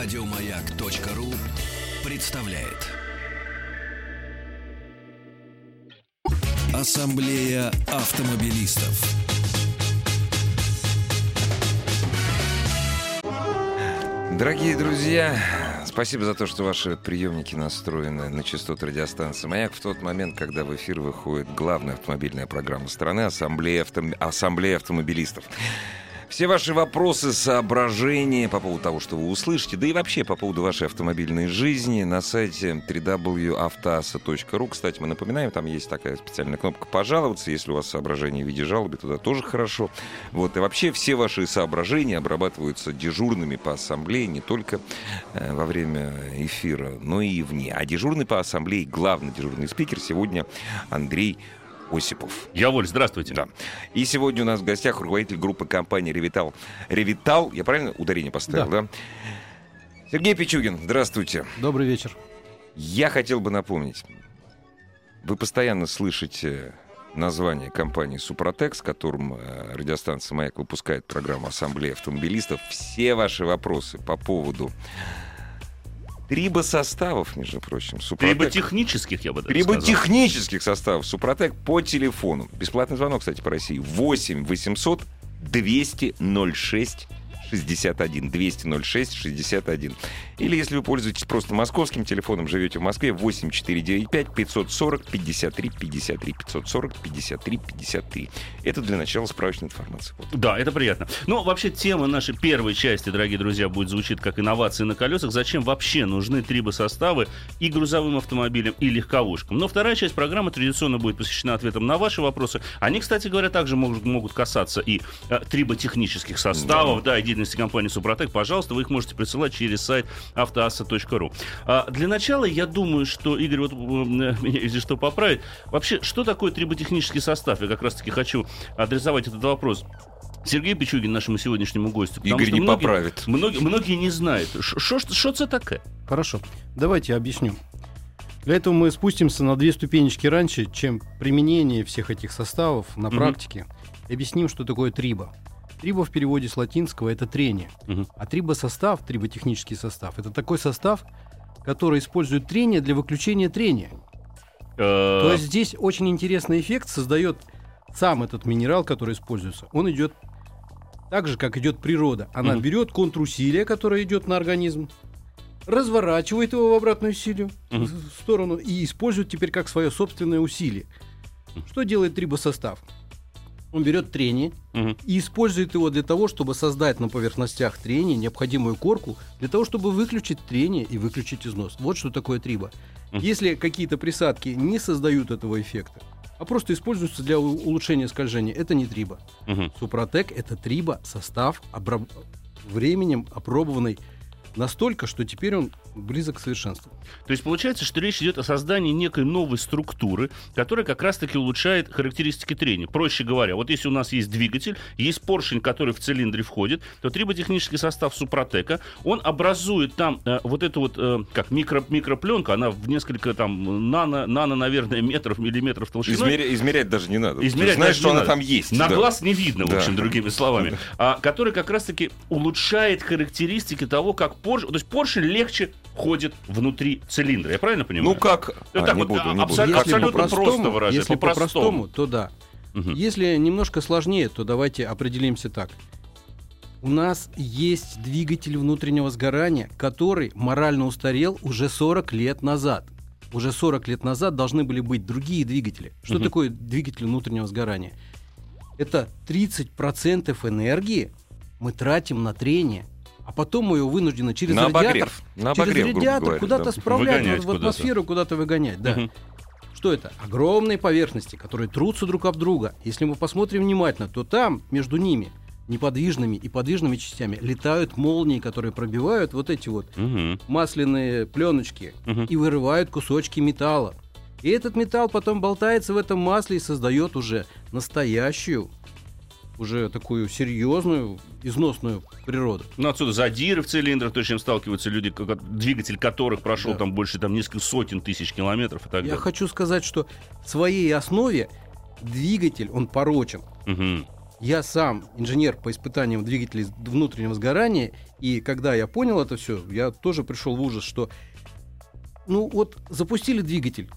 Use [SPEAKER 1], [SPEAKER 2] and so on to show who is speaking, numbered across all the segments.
[SPEAKER 1] Радиомаяк.ру представляет. Ассамблея автомобилистов.
[SPEAKER 2] Дорогие друзья, спасибо за то, что ваши приемники настроены на частоту радиостанции «Маяк» в тот момент, когда в эфир выходит главная автомобильная программа страны «Ассамблея, автом... Ассамблея автомобилистов». Все ваши вопросы, соображения по поводу того, что вы услышите, да и вообще по поводу вашей автомобильной жизни на сайте www.автоаса.ру. Кстати, мы напоминаем, там есть такая специальная кнопка «Пожаловаться». Если у вас соображения в виде жалобы, туда тоже хорошо. Вот. И вообще все ваши соображения обрабатываются дежурными по ассамблее не только э, во время эфира, но и вне. А дежурный по ассамблее, главный дежурный спикер сегодня Андрей Осипов.
[SPEAKER 3] Я Воль, здравствуйте.
[SPEAKER 2] Да. И сегодня у нас в гостях руководитель группы компании «Ревитал». «Ревитал», я правильно ударение поставил, да? да? Сергей Пичугин, здравствуйте.
[SPEAKER 4] Добрый вечер.
[SPEAKER 2] Я хотел бы напомнить, вы постоянно слышите название компании «Супротек», с которым э, радиостанция «Маяк» выпускает программу «Ассамблея автомобилистов». Все ваши вопросы по поводу Трибосоставов, между прочим.
[SPEAKER 3] Супротек. Триботехнических, я бы даже
[SPEAKER 2] Триботехнических составов. Супротек по телефону. Бесплатный звонок, кстати, по России. 8 800 200 06 61 206 61. Или если вы пользуетесь просто московским телефоном, живете в Москве, 8495 540 53 53 540 53 53. Это для начала справочная информация. Вот.
[SPEAKER 3] Да, это приятно. Но вообще тема нашей первой части, дорогие друзья, будет звучить как инновации на колесах. Зачем вообще нужны трибосоставы и грузовым автомобилям, и легковушкам? Но вторая часть программы традиционно будет посвящена ответам на ваши вопросы. Они, кстати говоря, также могут, могут касаться и э, триботехнических составов, да, да и деятельности компании Супротек. Пожалуйста, вы их можете присылать через сайт автоасса.ру. А для начала, я думаю, что Игорь вот меня, если что, поправит. Вообще, что такое триботехнический состав? Я как раз-таки хочу адресовать этот вопрос. Сергей Пичугин, нашему сегодняшнему гостю.
[SPEAKER 2] Игорь не многие, поправит.
[SPEAKER 3] Многие, многие не знают. Что это такое?
[SPEAKER 4] Хорошо. Давайте я объясню. Для этого мы спустимся на две ступенечки раньше, чем применение всех этих составов на практике. Mm-hmm. И объясним, что такое триба. Триба в переводе с латинского это трение. Угу. А трибосостав, триботехнический состав, это такой состав, который использует трение для выключения трения. Э. То есть здесь очень интересный эффект создает сам этот минерал, который используется. Он идет так же, как идет природа. Она угу. берет контрусилие, которое идет на организм, разворачивает его в обратную силу угу. в сторону и использует теперь как свое собственное усилие. Что делает трибосостав? Он берет трение угу. и использует его для того, чтобы создать на поверхностях трения необходимую корку, для того, чтобы выключить трение и выключить износ. Вот что такое триба. Угу. Если какие-то присадки не создают этого эффекта, а просто используются для улучшения скольжения, это не триба. Угу. Супротек это триба, состав, обраб... временем опробованный настолько, что теперь он близок к совершенству.
[SPEAKER 3] То есть получается, что речь идет о создании некой новой структуры, которая как раз-таки улучшает характеристики трения. Проще говоря, вот если у нас есть двигатель, есть поршень, который в цилиндре входит, то триботехнический состав Супротека, он образует там э, вот эту вот, э, как микро, микропленка, она в несколько там нано, нано, наверное, метров, миллиметров толщиной.
[SPEAKER 2] Измеря, измерять даже не надо.
[SPEAKER 3] Измерять
[SPEAKER 2] Ты знаешь, что она надо. там есть.
[SPEAKER 3] На да. глаз не видно, да. в общем, другими словами. Да. А, который как раз-таки улучшает характеристики того, как поршень, то есть поршень легче ходит внутри цилиндра. Я правильно понимаю?
[SPEAKER 2] Ну как?
[SPEAKER 3] Ну, а, так не вот, буду, не абсолютно, буду. абсолютно
[SPEAKER 4] по просто выражать. Если по-простому, по то да. Угу. Если немножко сложнее, то давайте определимся так. У нас есть двигатель внутреннего сгорания, который морально устарел уже 40 лет назад. Уже 40 лет назад должны были быть другие двигатели. Что угу. такое двигатель внутреннего сгорания? Это 30% энергии мы тратим на трение а потом мы его вынуждены через
[SPEAKER 2] на
[SPEAKER 4] радиатор,
[SPEAKER 2] обогрев, на
[SPEAKER 4] через обогрев, радиатор куда-то да. справлять, выгонять в атмосферу куда-то выгонять. Да. Угу. Что это? Огромные поверхности, которые трутся друг об друга. Если мы посмотрим внимательно, то там между ними неподвижными и подвижными частями летают молнии, которые пробивают вот эти вот угу. масляные пленочки угу. и вырывают кусочки металла. И этот металл потом болтается в этом масле и создает уже настоящую уже такую серьезную, износную природу.
[SPEAKER 3] Ну, отсюда задиры в цилиндрах, то, с чем сталкиваются люди, двигатель которых прошел да. там больше там, нескольких сотен тысяч километров и так
[SPEAKER 4] Я хочу сказать, что в своей основе двигатель, он порочен.
[SPEAKER 3] Угу.
[SPEAKER 4] Я сам инженер по испытаниям двигателей внутреннего сгорания, и когда я понял это все, я тоже пришел в ужас, что ну вот запустили двигатель,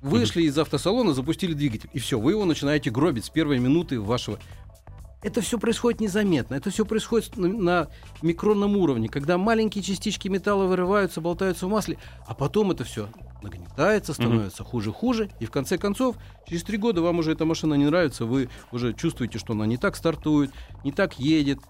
[SPEAKER 4] вышли из автосалона, запустили двигатель, и все, вы его начинаете гробить с первой минуты вашего. Это все происходит незаметно, это все происходит на, на микронном уровне, когда маленькие частички металла вырываются, болтаются в масле, а потом это все нагнетается, становится хуже-хуже, и в конце концов, через три года вам уже эта машина не нравится, вы уже чувствуете, что она не так стартует, не так едет,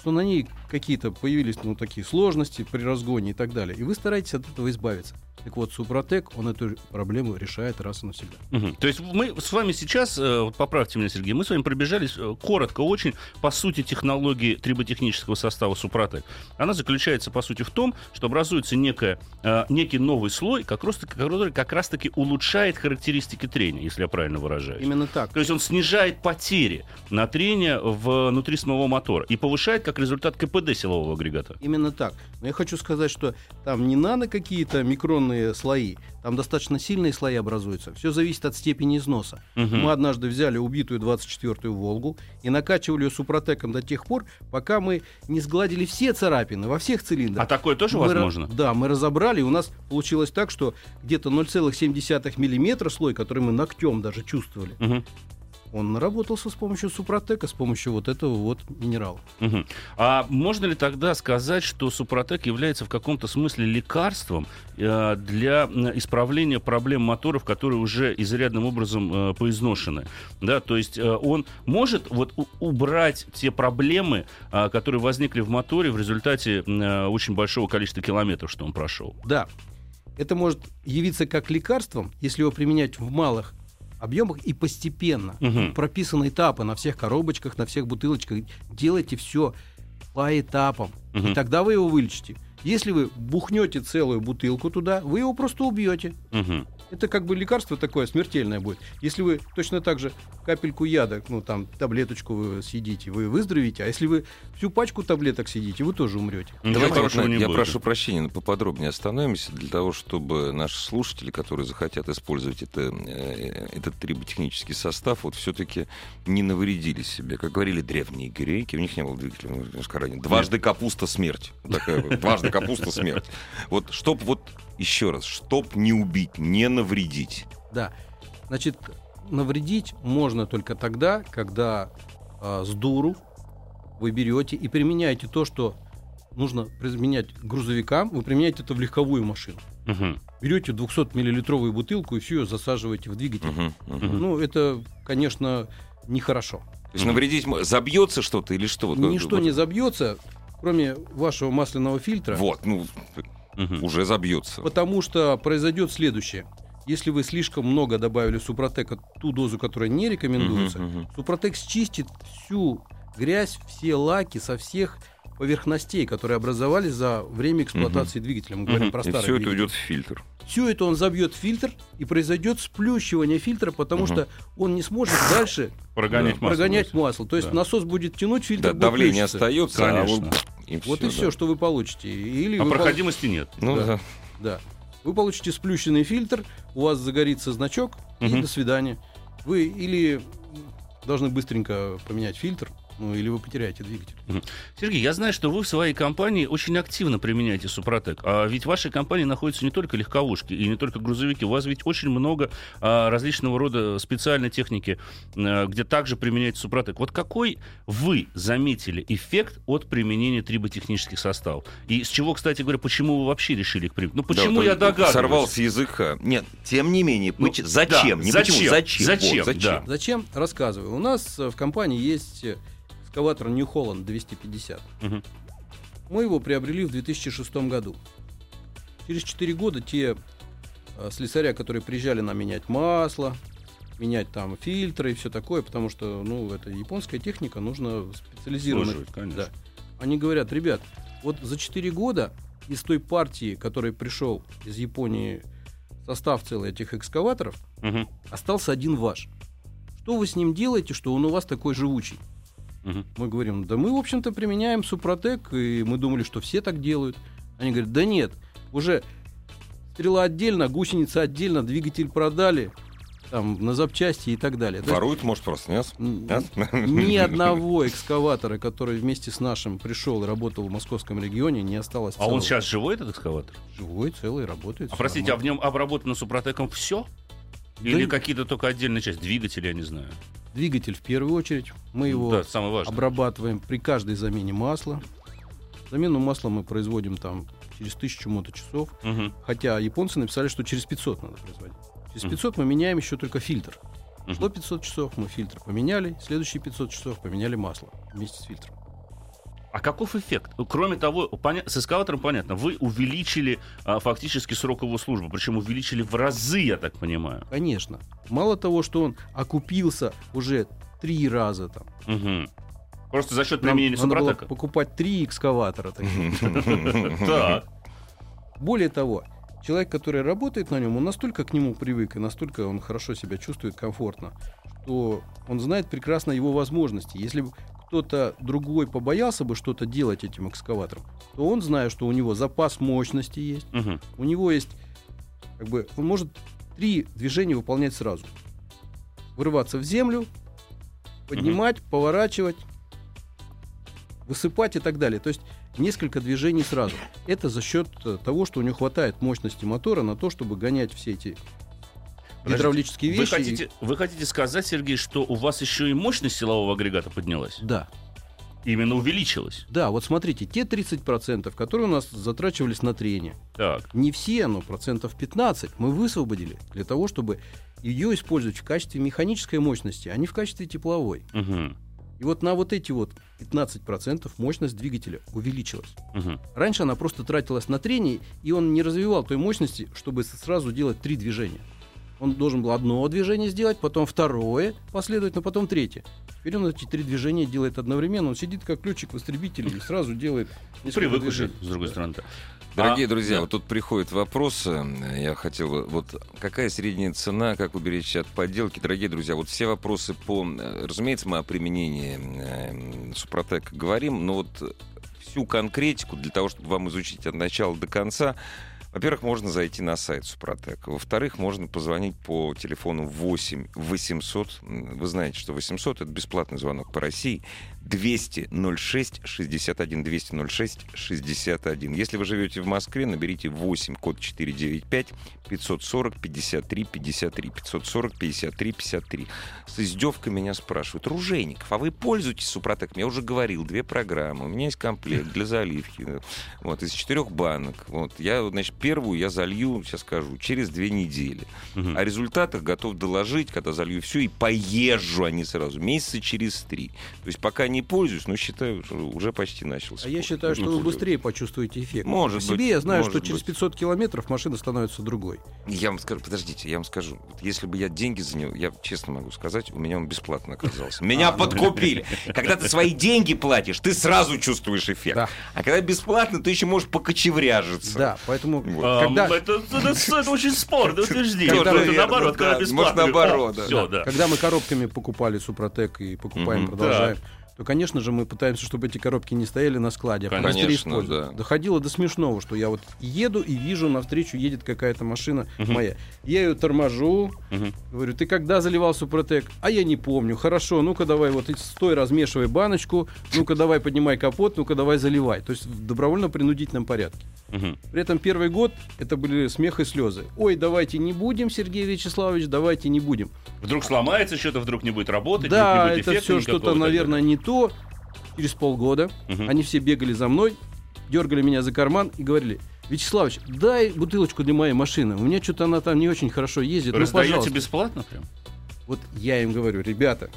[SPEAKER 4] что на ней какие-то появились ну, такие сложности при разгоне и так далее. И вы стараетесь от этого избавиться. Так вот, Супротек, он эту проблему решает раз и навсегда.
[SPEAKER 3] Мгм. То есть мы с вами сейчас, э, вот поправьте меня, Сергей, мы с вами пробежались э, коротко очень по сути технологии триботехнического состава Супротек. Она заключается, по сути, в том, что образуется некая, э, некий новый слой, как раз, который как раз-таки улучшает характеристики трения, если я правильно выражаюсь.
[SPEAKER 4] Именно так.
[SPEAKER 3] То есть он снижает потери на трение внутри самого мотора и повышает как результат КПД силового агрегата.
[SPEAKER 4] Именно так. Но я хочу сказать, что там не надо какие-то микронные слои, там достаточно сильные слои образуются. Все зависит от степени износа.
[SPEAKER 3] Мгм.
[SPEAKER 4] Мы однажды взяли убитую 24-ю Волгу и накачивали ее супротеком до тех пор, пока мы не сгладили все царапины во всех цилиндрах.
[SPEAKER 3] А такое тоже
[SPEAKER 4] Мы
[SPEAKER 3] возможно?
[SPEAKER 4] Да, мы разобрали, и у нас получилось так, что где-то 0,7 миллиметра слой, который мы ногтем даже чувствовали,
[SPEAKER 3] Мгм.
[SPEAKER 4] Он наработался с помощью супротека, с помощью вот этого вот минерала.
[SPEAKER 3] Мгм. А можно ли тогда сказать, что Супротек является в каком-то смысле лекарством э, для м, исправления проблем моторов, которые уже изрядным образом э, поизношены? Да, то есть э, он может вот у- убрать те проблемы, а, которые возникли в моторе в результате э, очень большого количества километров, что он прошел.
[SPEAKER 4] Да, это может явиться как лекарством, если его применять в малых объемах и постепенно.
[SPEAKER 3] Мгм.
[SPEAKER 4] Прописаны этапы на всех коробочках, на всех бутылочках. Делайте все по этапам.
[SPEAKER 3] Мгм.
[SPEAKER 4] И тогда вы его вылечите. Если вы бухнете целую бутылку туда, вы его просто убьете.
[SPEAKER 3] Мгм.
[SPEAKER 4] Это как бы лекарство такое смертельное будет. Если вы точно так же капельку яда, ну там таблеточку вы съедите, вы выздоровеете. А если вы всю пачку таблеток съедите, вы тоже умрете.
[SPEAKER 2] Давайте,
[SPEAKER 3] хорошего
[SPEAKER 2] вот,
[SPEAKER 3] не
[SPEAKER 2] я
[SPEAKER 3] будет.
[SPEAKER 2] прошу прощения, но поподробнее остановимся для того, чтобы наши слушатели, которые захотят использовать это, э, этот триботехнический состав, вот все-таки не навредили себе. Как говорили древние греки, у них не было двигателя, ну, ранее. Дважды капуста смерть. Такая Дважды капуста смерть. Вот чтоб вот еще раз, чтоб не убить, не навредить.
[SPEAKER 4] Да. Значит, навредить можно только тогда, когда а, с дуру вы берете и применяете то, что нужно применять к грузовикам, вы применяете это в легковую машину.
[SPEAKER 3] Мгм.
[SPEAKER 4] Берете 200-миллилитровую бутылку и все ее засаживаете в двигатель.
[SPEAKER 2] Мгм. Мгм.
[SPEAKER 4] Ну, это, конечно, нехорошо.
[SPEAKER 2] То есть навредить забьется что-то или что?
[SPEAKER 4] Ничто
[SPEAKER 2] вот-
[SPEAKER 4] не забьется, кроме вашего масляного фильтра,
[SPEAKER 2] Вот, ну,
[SPEAKER 3] Мгм.
[SPEAKER 2] уже забьется.
[SPEAKER 4] потому что произойдет следующее. Если вы слишком много добавили супротека, ту дозу, которая не рекомендуется,
[SPEAKER 2] Мгм, мгм.
[SPEAKER 4] Супротек счистит всю грязь, все лаки со всех поверхностей, которые образовались за время эксплуатации двигателя. Мы говорим
[SPEAKER 3] Мгм.
[SPEAKER 4] про
[SPEAKER 2] И
[SPEAKER 4] старый
[SPEAKER 2] все это уйдет в фильтр.
[SPEAKER 4] Все это он забьет в фильтр, и произойдет сплющивание фильтра, потому
[SPEAKER 2] Мгм.
[SPEAKER 4] что он не сможет дальше
[SPEAKER 3] Прогонять
[SPEAKER 2] Да,
[SPEAKER 3] масло.
[SPEAKER 4] прогонять масло. То есть
[SPEAKER 3] Да.
[SPEAKER 4] насос будет тянуть, фильтр
[SPEAKER 2] Да,
[SPEAKER 4] будет
[SPEAKER 2] давление
[SPEAKER 4] плющиться.
[SPEAKER 2] остается,
[SPEAKER 3] Конечно.
[SPEAKER 2] а вот, и
[SPEAKER 4] Вот и все,
[SPEAKER 2] да.
[SPEAKER 4] что вы получите. Или
[SPEAKER 3] А
[SPEAKER 4] вы
[SPEAKER 3] проходимости нет.
[SPEAKER 2] Ну
[SPEAKER 4] Да.
[SPEAKER 2] да.
[SPEAKER 4] Да. Вы получите сплющенный фильтр, у вас загорится значок, и
[SPEAKER 3] Мгм.
[SPEAKER 4] до свидания. Вы или должны быстренько поменять фильтр, ну или вы потеряете двигатель.
[SPEAKER 3] Сергей, я знаю, что вы в своей компании очень активно применяете Супротек. А ведь в вашей компании находятся не только легковушки и не только грузовики. У вас ведь очень много а, различного рода специальной техники, а, где также применяется Супротек. Вот какой вы заметили эффект от применения триботехнических составов? И с чего, кстати говоря, почему вы вообще решили их применить? Ну, почему
[SPEAKER 2] Да,
[SPEAKER 3] я
[SPEAKER 2] вот
[SPEAKER 3] догадываюсь?
[SPEAKER 2] Сорвал с языка. Нет, тем не менее,
[SPEAKER 3] Ну,
[SPEAKER 2] поч- зачем?
[SPEAKER 3] да,
[SPEAKER 2] не
[SPEAKER 3] зачем?
[SPEAKER 2] почему, зачем?
[SPEAKER 3] Зачем,
[SPEAKER 2] Вот, зачем?
[SPEAKER 3] да.
[SPEAKER 4] Зачем? Рассказываю. У нас э, в компании есть э, экскаватор New Holland 250.
[SPEAKER 3] Мгм.
[SPEAKER 4] Мы его приобрели в 2006 году. Через 4 года те э, слесаря, которые приезжали нам менять масло, менять там фильтры и все такое, потому что, ну, это японская техника, нужно специализированно.
[SPEAKER 3] Слушай, конечно.
[SPEAKER 4] Да. Они говорят, ребят, вот за 4 года из той партии, который пришел из Японии, состав целый этих экскаваторов,
[SPEAKER 3] Мгм.
[SPEAKER 4] остался один ваш. Что вы с ним делаете, что он у вас такой живучий?
[SPEAKER 3] Мгм.
[SPEAKER 4] Мы говорим, да мы, в общем-то, применяем Супротек, и мы думали, что все так делают. Они говорят, да нет, уже стрела отдельно, гусеница отдельно, двигатель продали, там, на запчасти и так далее.
[SPEAKER 2] Воруют, может, просто, нет?
[SPEAKER 4] Ни одного экскаватора, который вместе с нашим пришел и работал в московском регионе, не осталось
[SPEAKER 3] А он сейчас живой, этот экскаватор?
[SPEAKER 4] живой, целый, работает.
[SPEAKER 3] А простите, а в
[SPEAKER 4] нормально.
[SPEAKER 3] нем обработано супротеком все?
[SPEAKER 4] Да
[SPEAKER 3] Или
[SPEAKER 4] и-
[SPEAKER 3] какие-то только отдельные части? Двигатели, я не знаю.
[SPEAKER 4] Двигатель в первую очередь. Мы его
[SPEAKER 3] Да, самое важное.
[SPEAKER 4] обрабатываем при каждой замене масла. Замену масла мы производим там через тысячу моточасов.
[SPEAKER 3] Мгм,
[SPEAKER 4] Хотя японцы написали, что через 500 надо производить. Через
[SPEAKER 3] Мгм.
[SPEAKER 4] 500 мы меняем еще только фильтр.
[SPEAKER 3] мгм.
[SPEAKER 4] Шло 500 часов, мы фильтр поменяли. Следующие 500 часов поменяли масло вместе с фильтром.
[SPEAKER 3] А каков эффект? Кроме того, поня- с эскаватором понятно, вы увеличили а, фактически срок его службы, причем увеличили в разы, я так понимаю.
[SPEAKER 4] Конечно. Мало того, что он окупился уже три раза там.
[SPEAKER 3] Мгм. Просто за счет
[SPEAKER 4] Нам
[SPEAKER 3] применения
[SPEAKER 4] надо было покупать три экскаватора.
[SPEAKER 3] Так.
[SPEAKER 4] Более того, человек, который работает на нем, он настолько к нему привык и настолько он хорошо себя чувствует комфортно, что он знает прекрасно его возможности. Если бы кто-то другой побоялся бы что-то делать этим экскаватором, то он, зная, что у него запас мощности есть,
[SPEAKER 3] Мгм.
[SPEAKER 4] у него есть, как бы, он может три движения выполнять сразу. Вырываться в землю, поднимать, поворачивать, высыпать и так далее. То есть несколько движений сразу. Это за счет э, того, что у него хватает мощности мотора на то, чтобы гонять все эти
[SPEAKER 3] Подождите,
[SPEAKER 4] гидравлические
[SPEAKER 3] Вы
[SPEAKER 4] вещи. и-
[SPEAKER 3] хотите, вы хотите сказать, Сергей, что у вас еще и мощность силового агрегата поднялась?
[SPEAKER 4] Да,
[SPEAKER 3] Именно увеличилась?
[SPEAKER 4] да, вот смотрите, те 30%, которые у нас затрачивались на трение,
[SPEAKER 3] Так.
[SPEAKER 4] не все, но процентов 15 мы высвободили для того, чтобы ее использовать в качестве механической мощности, а не в качестве тепловой.
[SPEAKER 3] Мгм.
[SPEAKER 4] И вот на вот эти вот 15% мощность двигателя увеличилась.
[SPEAKER 3] Мгм.
[SPEAKER 4] Раньше она просто тратилась на трение, и он не развивал той мощности, чтобы сразу делать три движения. Он должен был одно движение сделать, потом второе последовательно, потом третье. Теперь он эти три движения делает одновременно. Он сидит как ключик в истребителе и сразу делает
[SPEAKER 3] Привык уже, с другой
[SPEAKER 4] Да.
[SPEAKER 3] стороны-то.
[SPEAKER 2] Дорогие
[SPEAKER 3] А,
[SPEAKER 2] друзья,
[SPEAKER 3] да.
[SPEAKER 2] вот тут приходят вопросы. Я хотел, вот какая средняя цена, как уберечь от подделки? Дорогие друзья, вот все вопросы по... э, Разумеется, мы о применении э, Супротека говорим, но вот всю конкретику для того, чтобы вам изучить от начала до конца, во-первых, можно зайти на сайт Супротек. Во-вторых, можно позвонить по телефону 8 800. М, Вы знаете, что 800 — это бесплатный звонок по России. 200 06 61 200 06 61. Если вы живете в Москве, наберите 8 код 495 540 53 53 540 53 53. С издевкой меня спрашивают. Ружейников, а вы пользуетесь Супротеком? Я уже говорил, две программы. У меня есть комплект для заливки. Вот, из четырех банок. Вот, я, значит, первую я залью, сейчас скажу, через две недели.
[SPEAKER 3] Мгм.
[SPEAKER 2] О результатах готов доложить, когда залью все, и поезжу они сразу, месяца через три. То есть пока не пользуюсь, но считаю, что уже почти начался.
[SPEAKER 4] А я считаю, что вы быстрее почувствуете эффект.
[SPEAKER 2] Может
[SPEAKER 4] По себе
[SPEAKER 2] быть,
[SPEAKER 4] я знаю,
[SPEAKER 2] может
[SPEAKER 4] что через
[SPEAKER 2] быть.
[SPEAKER 4] 500 километров машина становится другой.
[SPEAKER 2] Я вам скажу, подождите, я вам скажу. Вот если бы я деньги за него, я честно могу сказать, у меня он бесплатно оказался. Меня подкупили. Когда ты свои деньги платишь, ты сразу чувствуешь эффект.
[SPEAKER 4] Да.
[SPEAKER 2] А когда бесплатно, ты еще можешь покочевряжиться.
[SPEAKER 4] Да, поэтому
[SPEAKER 2] Вот.
[SPEAKER 3] А,
[SPEAKER 4] когда,
[SPEAKER 3] это, это- это очень спорное утверждение.
[SPEAKER 4] Когда
[SPEAKER 3] Это наоборот, когда
[SPEAKER 2] да,
[SPEAKER 3] бесплатно.
[SPEAKER 2] может, наоборот, да.
[SPEAKER 3] Все, да.
[SPEAKER 4] когда мы коробками покупали Супротек и покупаем, продолжаем, то, конечно же, мы пытаемся, чтобы эти коробки не стояли на складе, а
[SPEAKER 3] Конечно,
[SPEAKER 4] использовать.
[SPEAKER 2] да.
[SPEAKER 4] Доходило до смешного, что я вот еду и вижу, навстречу едет какая-то машина
[SPEAKER 3] Мгм.
[SPEAKER 4] моя. Я ее торможу,
[SPEAKER 3] Мгм.
[SPEAKER 4] говорю, ты когда заливал Супротек? А я не помню. Хорошо, ну-ка давай, вот стой, размешивай баночку, ну-ка давай поднимай капот, ну-ка давай заливай. То есть в добровольно-принудительном порядке.
[SPEAKER 3] Мгм.
[SPEAKER 4] При этом первый год это были смех и слезы. Ой, давайте не будем, Сергей Вячеславович, давайте не будем.
[SPEAKER 3] Вдруг сломается что-то, вдруг не будет работать,
[SPEAKER 4] да,
[SPEAKER 3] вдруг не будет
[SPEAKER 4] это все что-то, наверное, не то. Через полгода
[SPEAKER 3] Мгм.
[SPEAKER 4] они все бегали за мной, дергали меня за карман и говорили, Вячеславович, дай бутылочку для моей машины. У меня что-то она там не очень хорошо ездит. Ну,
[SPEAKER 3] Раздаете
[SPEAKER 4] пожалуйста.
[SPEAKER 3] бесплатно прям?
[SPEAKER 4] Вот я им говорю, ребята,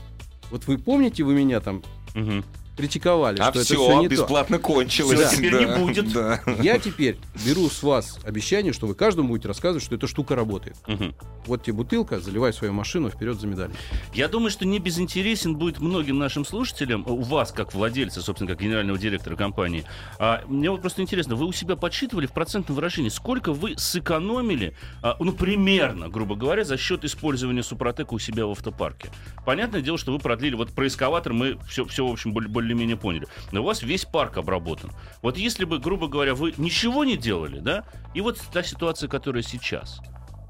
[SPEAKER 4] вот вы помните, вы меня там
[SPEAKER 3] Мгм.
[SPEAKER 4] Критиковали,
[SPEAKER 2] А
[SPEAKER 4] что это
[SPEAKER 2] все,
[SPEAKER 4] все не то.
[SPEAKER 2] бесплатно кончилось.
[SPEAKER 3] Всё, теперь не будет.
[SPEAKER 2] Да.
[SPEAKER 4] Я теперь беру с вас обещание, что вы каждому будете рассказывать, что эта штука работает.
[SPEAKER 3] Мгм.
[SPEAKER 4] Вот тебе бутылка, заливай свою машину вперед за медалью.
[SPEAKER 3] Я думаю, что не безинтересен будет многим нашим слушателям, у вас, как владельца, собственно, как генерального директора компании. А, мне вот просто интересно, вы у себя подсчитывали в процентном выражении, сколько вы сэкономили, а, ну, примерно, грубо говоря, за счет использования Супротека у себя в автопарке? Понятное дело, что вы продлили, вот про эскаватор мы все, все в общем, более- более-менее поняли. Но у вас весь парк обработан. Вот если бы, грубо говоря, вы ничего не делали, да, и вот та ситуация, которая сейчас,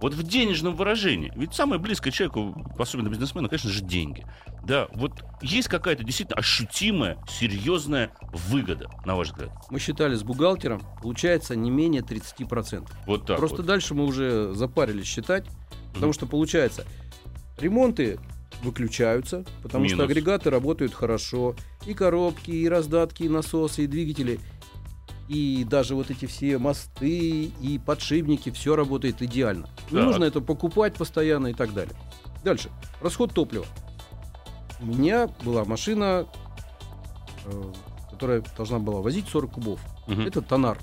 [SPEAKER 3] Вот в денежном выражении. Ведь самое близкое человеку, особенно бизнесмену, конечно же, деньги. Да, вот есть какая-то действительно ощутимая, серьезная выгода, на ваш взгляд?
[SPEAKER 4] Мы считали с бухгалтером, получается не менее 30%.
[SPEAKER 3] Вот так
[SPEAKER 4] Просто
[SPEAKER 3] вот.
[SPEAKER 4] дальше мы уже запарились считать, потому что получается, ремонты выключаются, потому что
[SPEAKER 3] Минус.
[SPEAKER 4] агрегаты работают хорошо, и коробки, и раздатки, и насосы, и двигатели, и даже вот эти все мосты, и подшипники, все работает идеально. Не
[SPEAKER 3] Так.
[SPEAKER 4] нужно это покупать постоянно и так далее. Дальше. Расход топлива. У меня была машина, э, которая должна была возить 40 кубов.
[SPEAKER 3] Мгм.
[SPEAKER 4] Это тонар.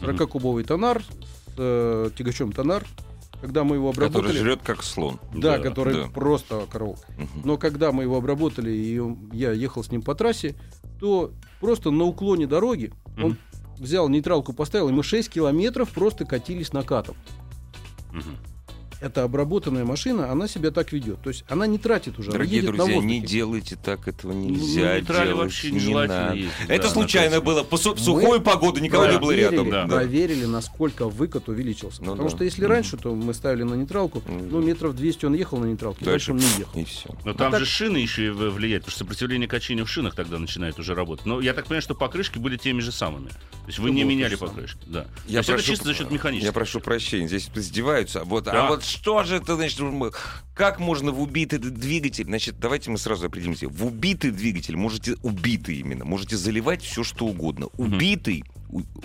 [SPEAKER 4] 40-кубовый тонар с э, тягачом тонар. Когда мы его
[SPEAKER 2] Который
[SPEAKER 4] обработали...
[SPEAKER 2] жрет как слон.
[SPEAKER 4] Да,
[SPEAKER 3] Да,
[SPEAKER 4] который
[SPEAKER 2] да.
[SPEAKER 4] просто коровок.
[SPEAKER 2] Мгм.
[SPEAKER 4] Но когда мы его обработали, и он- я ехал с ним по трассе, то просто на уклоне дороги он
[SPEAKER 3] Мгм.
[SPEAKER 4] взял нейтралку, поставил, и мы 6 километров просто катились накатом.
[SPEAKER 3] Мгм.
[SPEAKER 4] Эта обработанная машина, она себя так ведет. То есть она не тратит уже,
[SPEAKER 2] Дорогие друзья, не делайте так, этого
[SPEAKER 3] Ну,
[SPEAKER 2] нельзя
[SPEAKER 3] на нейтрале
[SPEAKER 2] делать.
[SPEAKER 3] вообще
[SPEAKER 2] не надо.
[SPEAKER 3] ездить,
[SPEAKER 2] Это
[SPEAKER 3] да,
[SPEAKER 2] случайно было. По су- сухую погоду никого не было рядом.
[SPEAKER 3] да.
[SPEAKER 4] проверили, насколько выкат увеличился.
[SPEAKER 2] Ну
[SPEAKER 4] Потому
[SPEAKER 2] да.
[SPEAKER 4] что если
[SPEAKER 2] Мгм.
[SPEAKER 4] раньше, то мы ставили на нейтралку,
[SPEAKER 2] Мгм.
[SPEAKER 4] ну, метров 200 он ехал на нейтралке,
[SPEAKER 2] Дальше
[SPEAKER 4] дальше он не ехал.
[SPEAKER 2] И все.
[SPEAKER 3] Но там
[SPEAKER 4] так-
[SPEAKER 3] же шины еще и влияют, потому что сопротивление качения в шинах тогда начинает уже работать. Но я так понимаю, что покрышки были теми же самыми. То есть вы не меняли покрышки. Да.
[SPEAKER 2] Я
[SPEAKER 3] есть это
[SPEAKER 2] прошу-
[SPEAKER 3] чисто за счет механического.
[SPEAKER 2] Я прошу прощения, здесь издеваются. Вот,
[SPEAKER 3] Да.
[SPEAKER 2] А вот что же это значит? Как можно в убитый двигатель? Значит, давайте мы сразу определимся. В убитый двигатель можете, убитый именно, можете заливать все, что угодно. Убитый,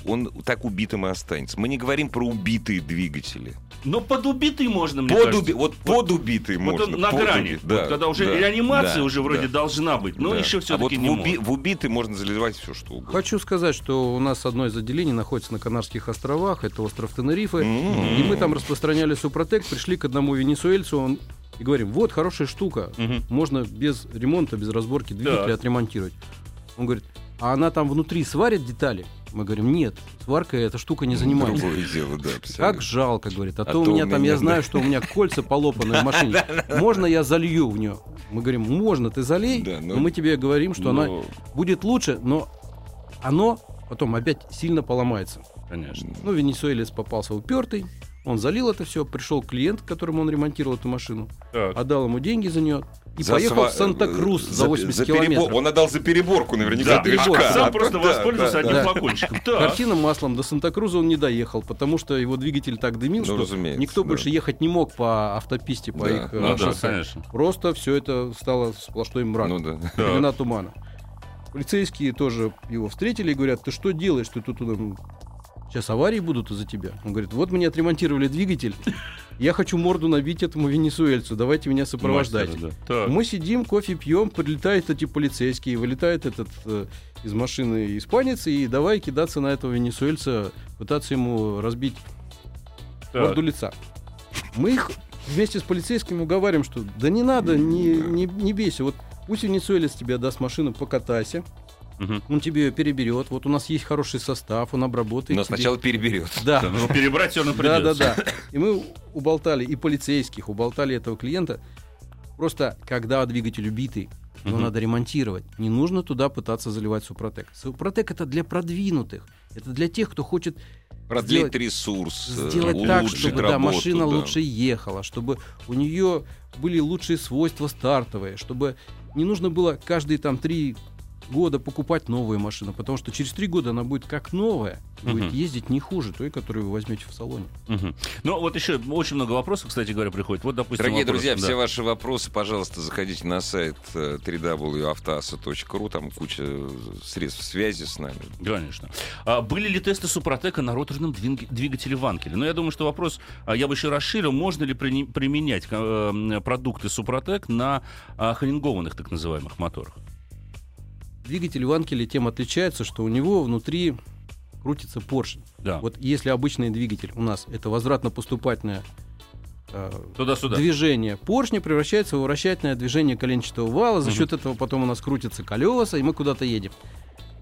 [SPEAKER 2] он так убитым и останется. Мы не говорим про убитые двигатели.
[SPEAKER 3] Но под убитый можно, мне
[SPEAKER 2] Под
[SPEAKER 3] кажется.
[SPEAKER 2] уби- Вот под убитый
[SPEAKER 3] Вот
[SPEAKER 2] можно.
[SPEAKER 3] он на
[SPEAKER 2] под
[SPEAKER 3] грани.
[SPEAKER 2] уби- да,
[SPEAKER 3] вот когда уже
[SPEAKER 2] да,
[SPEAKER 3] реанимация
[SPEAKER 2] да,
[SPEAKER 3] уже вроде
[SPEAKER 2] да,
[SPEAKER 3] должна быть, но
[SPEAKER 2] да.
[SPEAKER 3] еще
[SPEAKER 2] а
[SPEAKER 3] все-таки
[SPEAKER 2] вот
[SPEAKER 3] не
[SPEAKER 2] в, уби- в убитый можно заливать все, что угодно.
[SPEAKER 4] Хочу сказать, что у нас одно из отделений находится на Канарских островах, это остров Тенерифе.
[SPEAKER 2] М.
[SPEAKER 4] И мы там распространяли Супротек, пришли к одному венесуэльцу, он и говорим, вот хорошая штука,
[SPEAKER 3] Мгм.
[SPEAKER 4] можно без ремонта, без разборки двигателя
[SPEAKER 3] Так.
[SPEAKER 4] отремонтировать. Он говорит, а она там внутри сварит детали? Мы говорим, нет, сваркой эта штука не занимается.
[SPEAKER 2] Другое дело, да, абсолютно.
[SPEAKER 4] Как жалко, говорит. А,
[SPEAKER 2] А
[SPEAKER 4] то у
[SPEAKER 2] то у
[SPEAKER 4] меня там,
[SPEAKER 2] меня,
[SPEAKER 4] я
[SPEAKER 2] да.
[SPEAKER 4] знаю, что у меня кольца полопаны в машине. Можно я залью в нее? Мы говорим, можно, ты залей,
[SPEAKER 2] Да, но-
[SPEAKER 4] но мы тебе говорим, что она
[SPEAKER 3] Ну,
[SPEAKER 4] будет лучше, но оно потом опять сильно поломается.
[SPEAKER 3] Конечно.
[SPEAKER 4] Ну, венесуэлец попался упертый, он залил это все, пришел клиент, которому он ремонтировал эту машину,
[SPEAKER 3] Так.
[SPEAKER 4] отдал ему деньги за нее и
[SPEAKER 2] За
[SPEAKER 4] поехал
[SPEAKER 2] сва-
[SPEAKER 4] в Санта-Крус за 80
[SPEAKER 2] перебор-
[SPEAKER 4] километров.
[SPEAKER 2] Он отдал за переборку наверняка
[SPEAKER 3] Да,
[SPEAKER 2] движка.
[SPEAKER 3] а сам
[SPEAKER 2] А
[SPEAKER 3] просто
[SPEAKER 2] то-
[SPEAKER 3] воспользовался
[SPEAKER 2] да, да,
[SPEAKER 3] одним
[SPEAKER 4] да.
[SPEAKER 3] флакончиком. Так.
[SPEAKER 4] Картина маслом до Санта-Круза он не доехал, потому что его двигатель так дымил,
[SPEAKER 2] Ну,
[SPEAKER 4] что
[SPEAKER 2] разумеется,
[SPEAKER 4] никто
[SPEAKER 2] да.
[SPEAKER 4] больше ехать не мог по автописте, по
[SPEAKER 2] Да,
[SPEAKER 4] их э,
[SPEAKER 3] Ну да,
[SPEAKER 4] шоссе.
[SPEAKER 3] конечно.
[SPEAKER 4] Просто все это стало сплошной мрак.
[SPEAKER 2] Ну да.
[SPEAKER 4] Пелена тумана. Полицейские тоже его встретили и говорят, ты что делаешь? Ты тут um, сейчас аварии будут из-за тебя. Он говорит, вот мне отремонтировали двигатель, я хочу морду набить этому венесуэльцу, давайте меня сопровождайте.
[SPEAKER 3] Мастера, да.
[SPEAKER 4] Мы сидим, кофе пьем, прилетают эти полицейские, вылетает этот э, из машины испанец, и давай кидаться на этого венесуэльца, пытаться ему разбить
[SPEAKER 3] Так.
[SPEAKER 4] морду лица. Мы их вместе с полицейскими уговариваем, что да не надо, не, не, не бейся. Вот пусть венесуэлец тебе даст машину, покатайся,
[SPEAKER 3] Мгм.
[SPEAKER 4] он тебе ее переберет. Вот у нас есть хороший состав, он обработает.
[SPEAKER 2] Но
[SPEAKER 4] тебе.
[SPEAKER 2] сначала переберет.
[SPEAKER 4] Да.
[SPEAKER 3] Да, ну, перебрать все равно
[SPEAKER 4] Да, да,
[SPEAKER 3] придется.
[SPEAKER 4] да. И мы уболтали и полицейских, уболтали этого клиента. Просто когда двигатель убитый, его
[SPEAKER 3] Мгм.
[SPEAKER 4] надо ремонтировать. Не нужно туда пытаться заливать Супротек. Супротек это для продвинутых. Это для тех, кто хочет
[SPEAKER 2] Продлить
[SPEAKER 4] Сделать-
[SPEAKER 2] ресурс, э,
[SPEAKER 4] сделать так, чтобы да,
[SPEAKER 2] работу,
[SPEAKER 4] машина
[SPEAKER 2] да.
[SPEAKER 4] лучше ехала, чтобы у нее были лучшие свойства стартовые, чтобы не нужно было каждые там три года покупать новую машину, потому что через три года она будет как новая, будет
[SPEAKER 3] Мгм.
[SPEAKER 4] ездить не хуже той, которую вы возьмете в салоне.
[SPEAKER 3] Мгм. Ну, вот еще очень много вопросов, кстати говоря, приходит. Вот, допустим,
[SPEAKER 2] Дорогие
[SPEAKER 3] вопрос,
[SPEAKER 2] друзья,
[SPEAKER 3] да.
[SPEAKER 2] все ваши вопросы, пожалуйста, заходите на сайт э, www.автоаса.ру, там куча средств связи с нами.
[SPEAKER 3] Конечно. А были ли тесты Супротека на роторном двигателе Ванкеля? Ну, я думаю, что вопрос а, я бы еще расширил. Можно ли применять э, продукты Супротек на а, хонингованных так называемых моторах?
[SPEAKER 4] Двигатель Ванкеля тем отличается, что у него внутри крутится поршень.
[SPEAKER 3] Да.
[SPEAKER 4] Вот если обычный двигатель у нас это возвратно-поступательное э,
[SPEAKER 3] Туда-сюда.
[SPEAKER 4] движение поршня превращается в вращательное движение коленчатого вала. За
[SPEAKER 3] Мгм.
[SPEAKER 4] счет этого потом у нас крутятся колеса, и мы куда-то едем.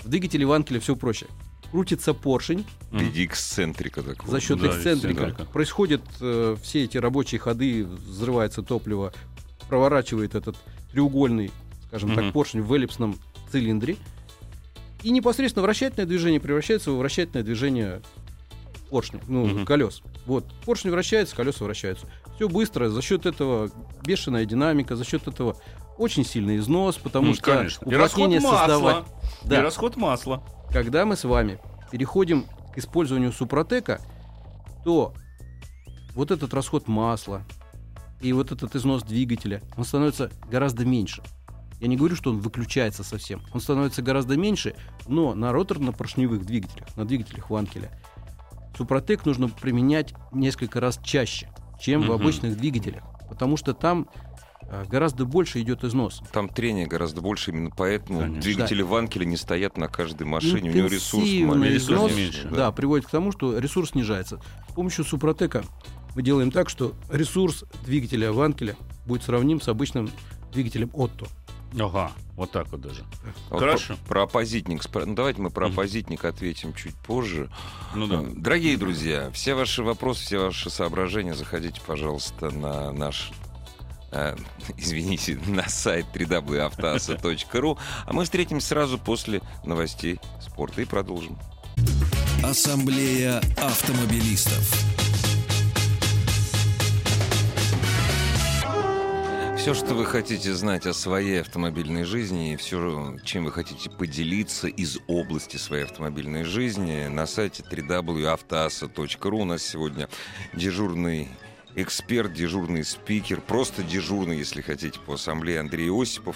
[SPEAKER 4] В двигателе Ванкеля все проще. Крутится поршень
[SPEAKER 2] В виде эксцентрика такого.
[SPEAKER 4] за счет
[SPEAKER 3] да,
[SPEAKER 4] эксцентрика.
[SPEAKER 3] эксцентрика.
[SPEAKER 4] Происходят э, все эти рабочие ходы, взрывается топливо, проворачивает этот треугольный, скажем
[SPEAKER 3] Мгм.
[SPEAKER 4] так, поршень в эллипсном цилиндре. И непосредственно вращательное движение превращается в вращательное движение поршня, ну,
[SPEAKER 3] Мгм.
[SPEAKER 4] колес. Вот, поршень вращается, колеса вращаются. Все быстро, за счет этого бешеная динамика, за счет этого очень сильный износ, потому
[SPEAKER 3] Ну,
[SPEAKER 4] что
[SPEAKER 3] конечно. И
[SPEAKER 4] создавать.
[SPEAKER 3] масла. И
[SPEAKER 4] Да.
[SPEAKER 3] расход масла.
[SPEAKER 4] Когда мы с вами переходим к использованию супротека, то вот этот расход масла и вот этот износ двигателя, он становится гораздо меньше. Я не говорю, что он выключается совсем. Он становится гораздо меньше, но на роторно-поршневых двигателях, на двигателях Ванкеля, супротек нужно применять несколько раз чаще, чем в
[SPEAKER 3] Мгм.
[SPEAKER 4] обычных двигателях. Потому что там э, гораздо больше идет износ.
[SPEAKER 2] Там трения гораздо больше, именно поэтому
[SPEAKER 3] Конечно.
[SPEAKER 2] двигатели Ванкеля не стоят на каждой машине, у него ресурс маленький.
[SPEAKER 3] ресурс
[SPEAKER 4] износ,
[SPEAKER 3] меньше,
[SPEAKER 4] да.
[SPEAKER 2] да.
[SPEAKER 4] приводит к тому, что ресурс снижается. С помощью супротека мы делаем так, что ресурс двигателя Ванкеля будет сравним с обычным двигателем Отто.
[SPEAKER 3] Ага, вот так вот даже.
[SPEAKER 2] А вот
[SPEAKER 3] Хорошо.
[SPEAKER 2] Про, про оппозитник. Ну, давайте мы про оппозитник ответим чуть позже.
[SPEAKER 3] Ну да.
[SPEAKER 2] Дорогие друзья, все ваши вопросы, все ваши соображения заходите, пожалуйста, на наш э, извините, на сайт www.автоаса.ру, а мы встретимся сразу после новостей спорта и продолжим.
[SPEAKER 1] Ассамблея автомобилистов.
[SPEAKER 2] Все, что вы хотите знать о своей автомобильной жизни и все, чем вы хотите поделиться из области своей автомобильной жизни, на сайте www.автоаса.ру у нас сегодня дежурный эксперт, дежурный спикер, просто дежурный, если хотите, по ассамблее Андрей Осипов.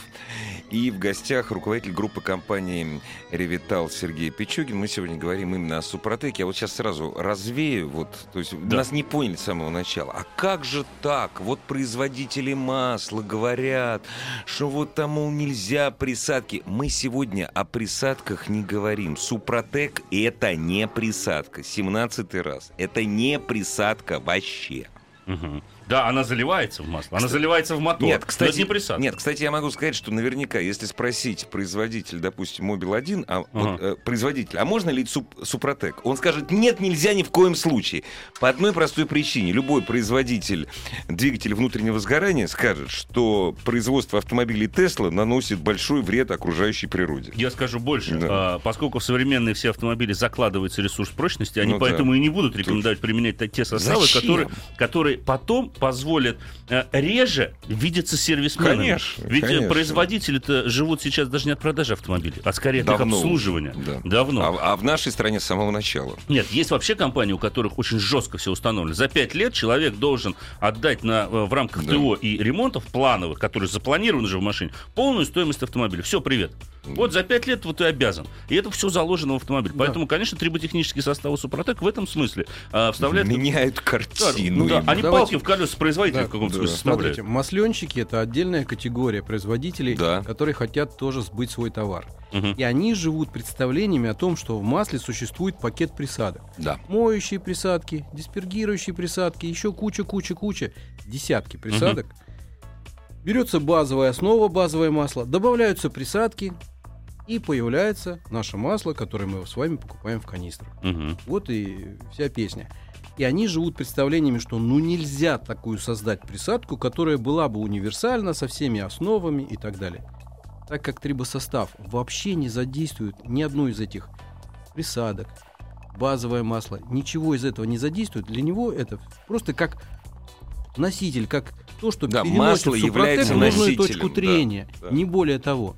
[SPEAKER 2] И в гостях руководитель группы компании «Ревитал» Сергей Пичугин. Мы сегодня говорим именно о Супротеке. Я вот сейчас сразу развею, вот, то есть
[SPEAKER 3] Да.
[SPEAKER 2] нас не поняли с самого начала. А как же так? Вот производители масла говорят, что вот там, мол, нельзя присадки. Мы сегодня о присадках не говорим. Супротек — это не присадка. 17 раз. Это не присадка вообще.
[SPEAKER 3] Mm-hmm. Да, она заливается в масло. Она заливается в мотор.
[SPEAKER 2] Нет, кстати,
[SPEAKER 3] это не присадка.
[SPEAKER 2] нет, кстати, я могу сказать, что наверняка, если спросить производитель, допустим, Мобил 1, а, вот, э, производитель, а можно ли суп- Супротек? Он скажет, нет, нельзя ни в коем случае. По одной простой причине. Любой производитель двигателя внутреннего сгорания скажет, что производство автомобилей Тесла наносит большой вред окружающей природе.
[SPEAKER 3] Я скажу больше.
[SPEAKER 2] Да.
[SPEAKER 3] А, поскольку в современные все автомобили закладывается ресурс прочности, они
[SPEAKER 2] Ну да.
[SPEAKER 3] поэтому и не будут рекомендовать применять та- те составы,
[SPEAKER 2] Зачем?
[SPEAKER 3] которые, которые потом позволят э, реже видеться сервисменами.
[SPEAKER 2] Конечно,
[SPEAKER 3] Ведь э,
[SPEAKER 2] конечно.
[SPEAKER 3] производители-то живут сейчас даже не от продажи автомобилей, а скорее от их обслуживания.
[SPEAKER 2] да.
[SPEAKER 3] Давно.
[SPEAKER 2] А, а в нашей стране с самого начала.
[SPEAKER 3] Нет, есть вообще компании, у которых очень жестко все установлено. За пять лет человек должен отдать на, э, в рамках
[SPEAKER 2] Да.
[SPEAKER 3] ТО и ремонтов плановых, которые запланированы же в машине, полную стоимость автомобиля. Все, привет. Вот за пять лет вот ты обязан. И это все заложено в автомобиль.
[SPEAKER 4] Да.
[SPEAKER 3] Поэтому, конечно, триботехнические составы Супротек в этом смысле а, вставляют...
[SPEAKER 2] Меняют
[SPEAKER 3] Да,
[SPEAKER 2] картину.
[SPEAKER 3] ну да, они
[SPEAKER 4] Давайте-
[SPEAKER 3] палки в колеса производителя
[SPEAKER 4] Да,
[SPEAKER 3] в каком-то
[SPEAKER 2] да.
[SPEAKER 3] смысле вставляют.
[SPEAKER 4] Смотрите, масленщики это отдельная категория производителей,
[SPEAKER 2] Да.
[SPEAKER 4] которые хотят тоже сбыть свой товар. И они живут представлениями о том, что в масле существует пакет присадок.
[SPEAKER 2] Да.
[SPEAKER 4] Моющие присадки, диспергирующие присадки, еще куча-куча-куча, десятки присадок. Берется базовая основа, базовое масло, добавляются присадки, и появляется наше масло, которое мы с вами покупаем в канистрах.
[SPEAKER 3] Мгм.
[SPEAKER 4] Вот и вся песня. И они живут представлениями, что ну нельзя такую создать присадку, которая была бы универсальна со всеми основами и так далее. Так как трибосостав вообще не задействует ни одну из этих присадок, базовое масло, ничего из этого не задействует, для него это просто как носитель, как то, что
[SPEAKER 2] Да,
[SPEAKER 4] переносит
[SPEAKER 2] масло является
[SPEAKER 4] нужную
[SPEAKER 2] носителем,
[SPEAKER 4] точку
[SPEAKER 2] да,
[SPEAKER 4] трения,
[SPEAKER 2] да.
[SPEAKER 4] не более того.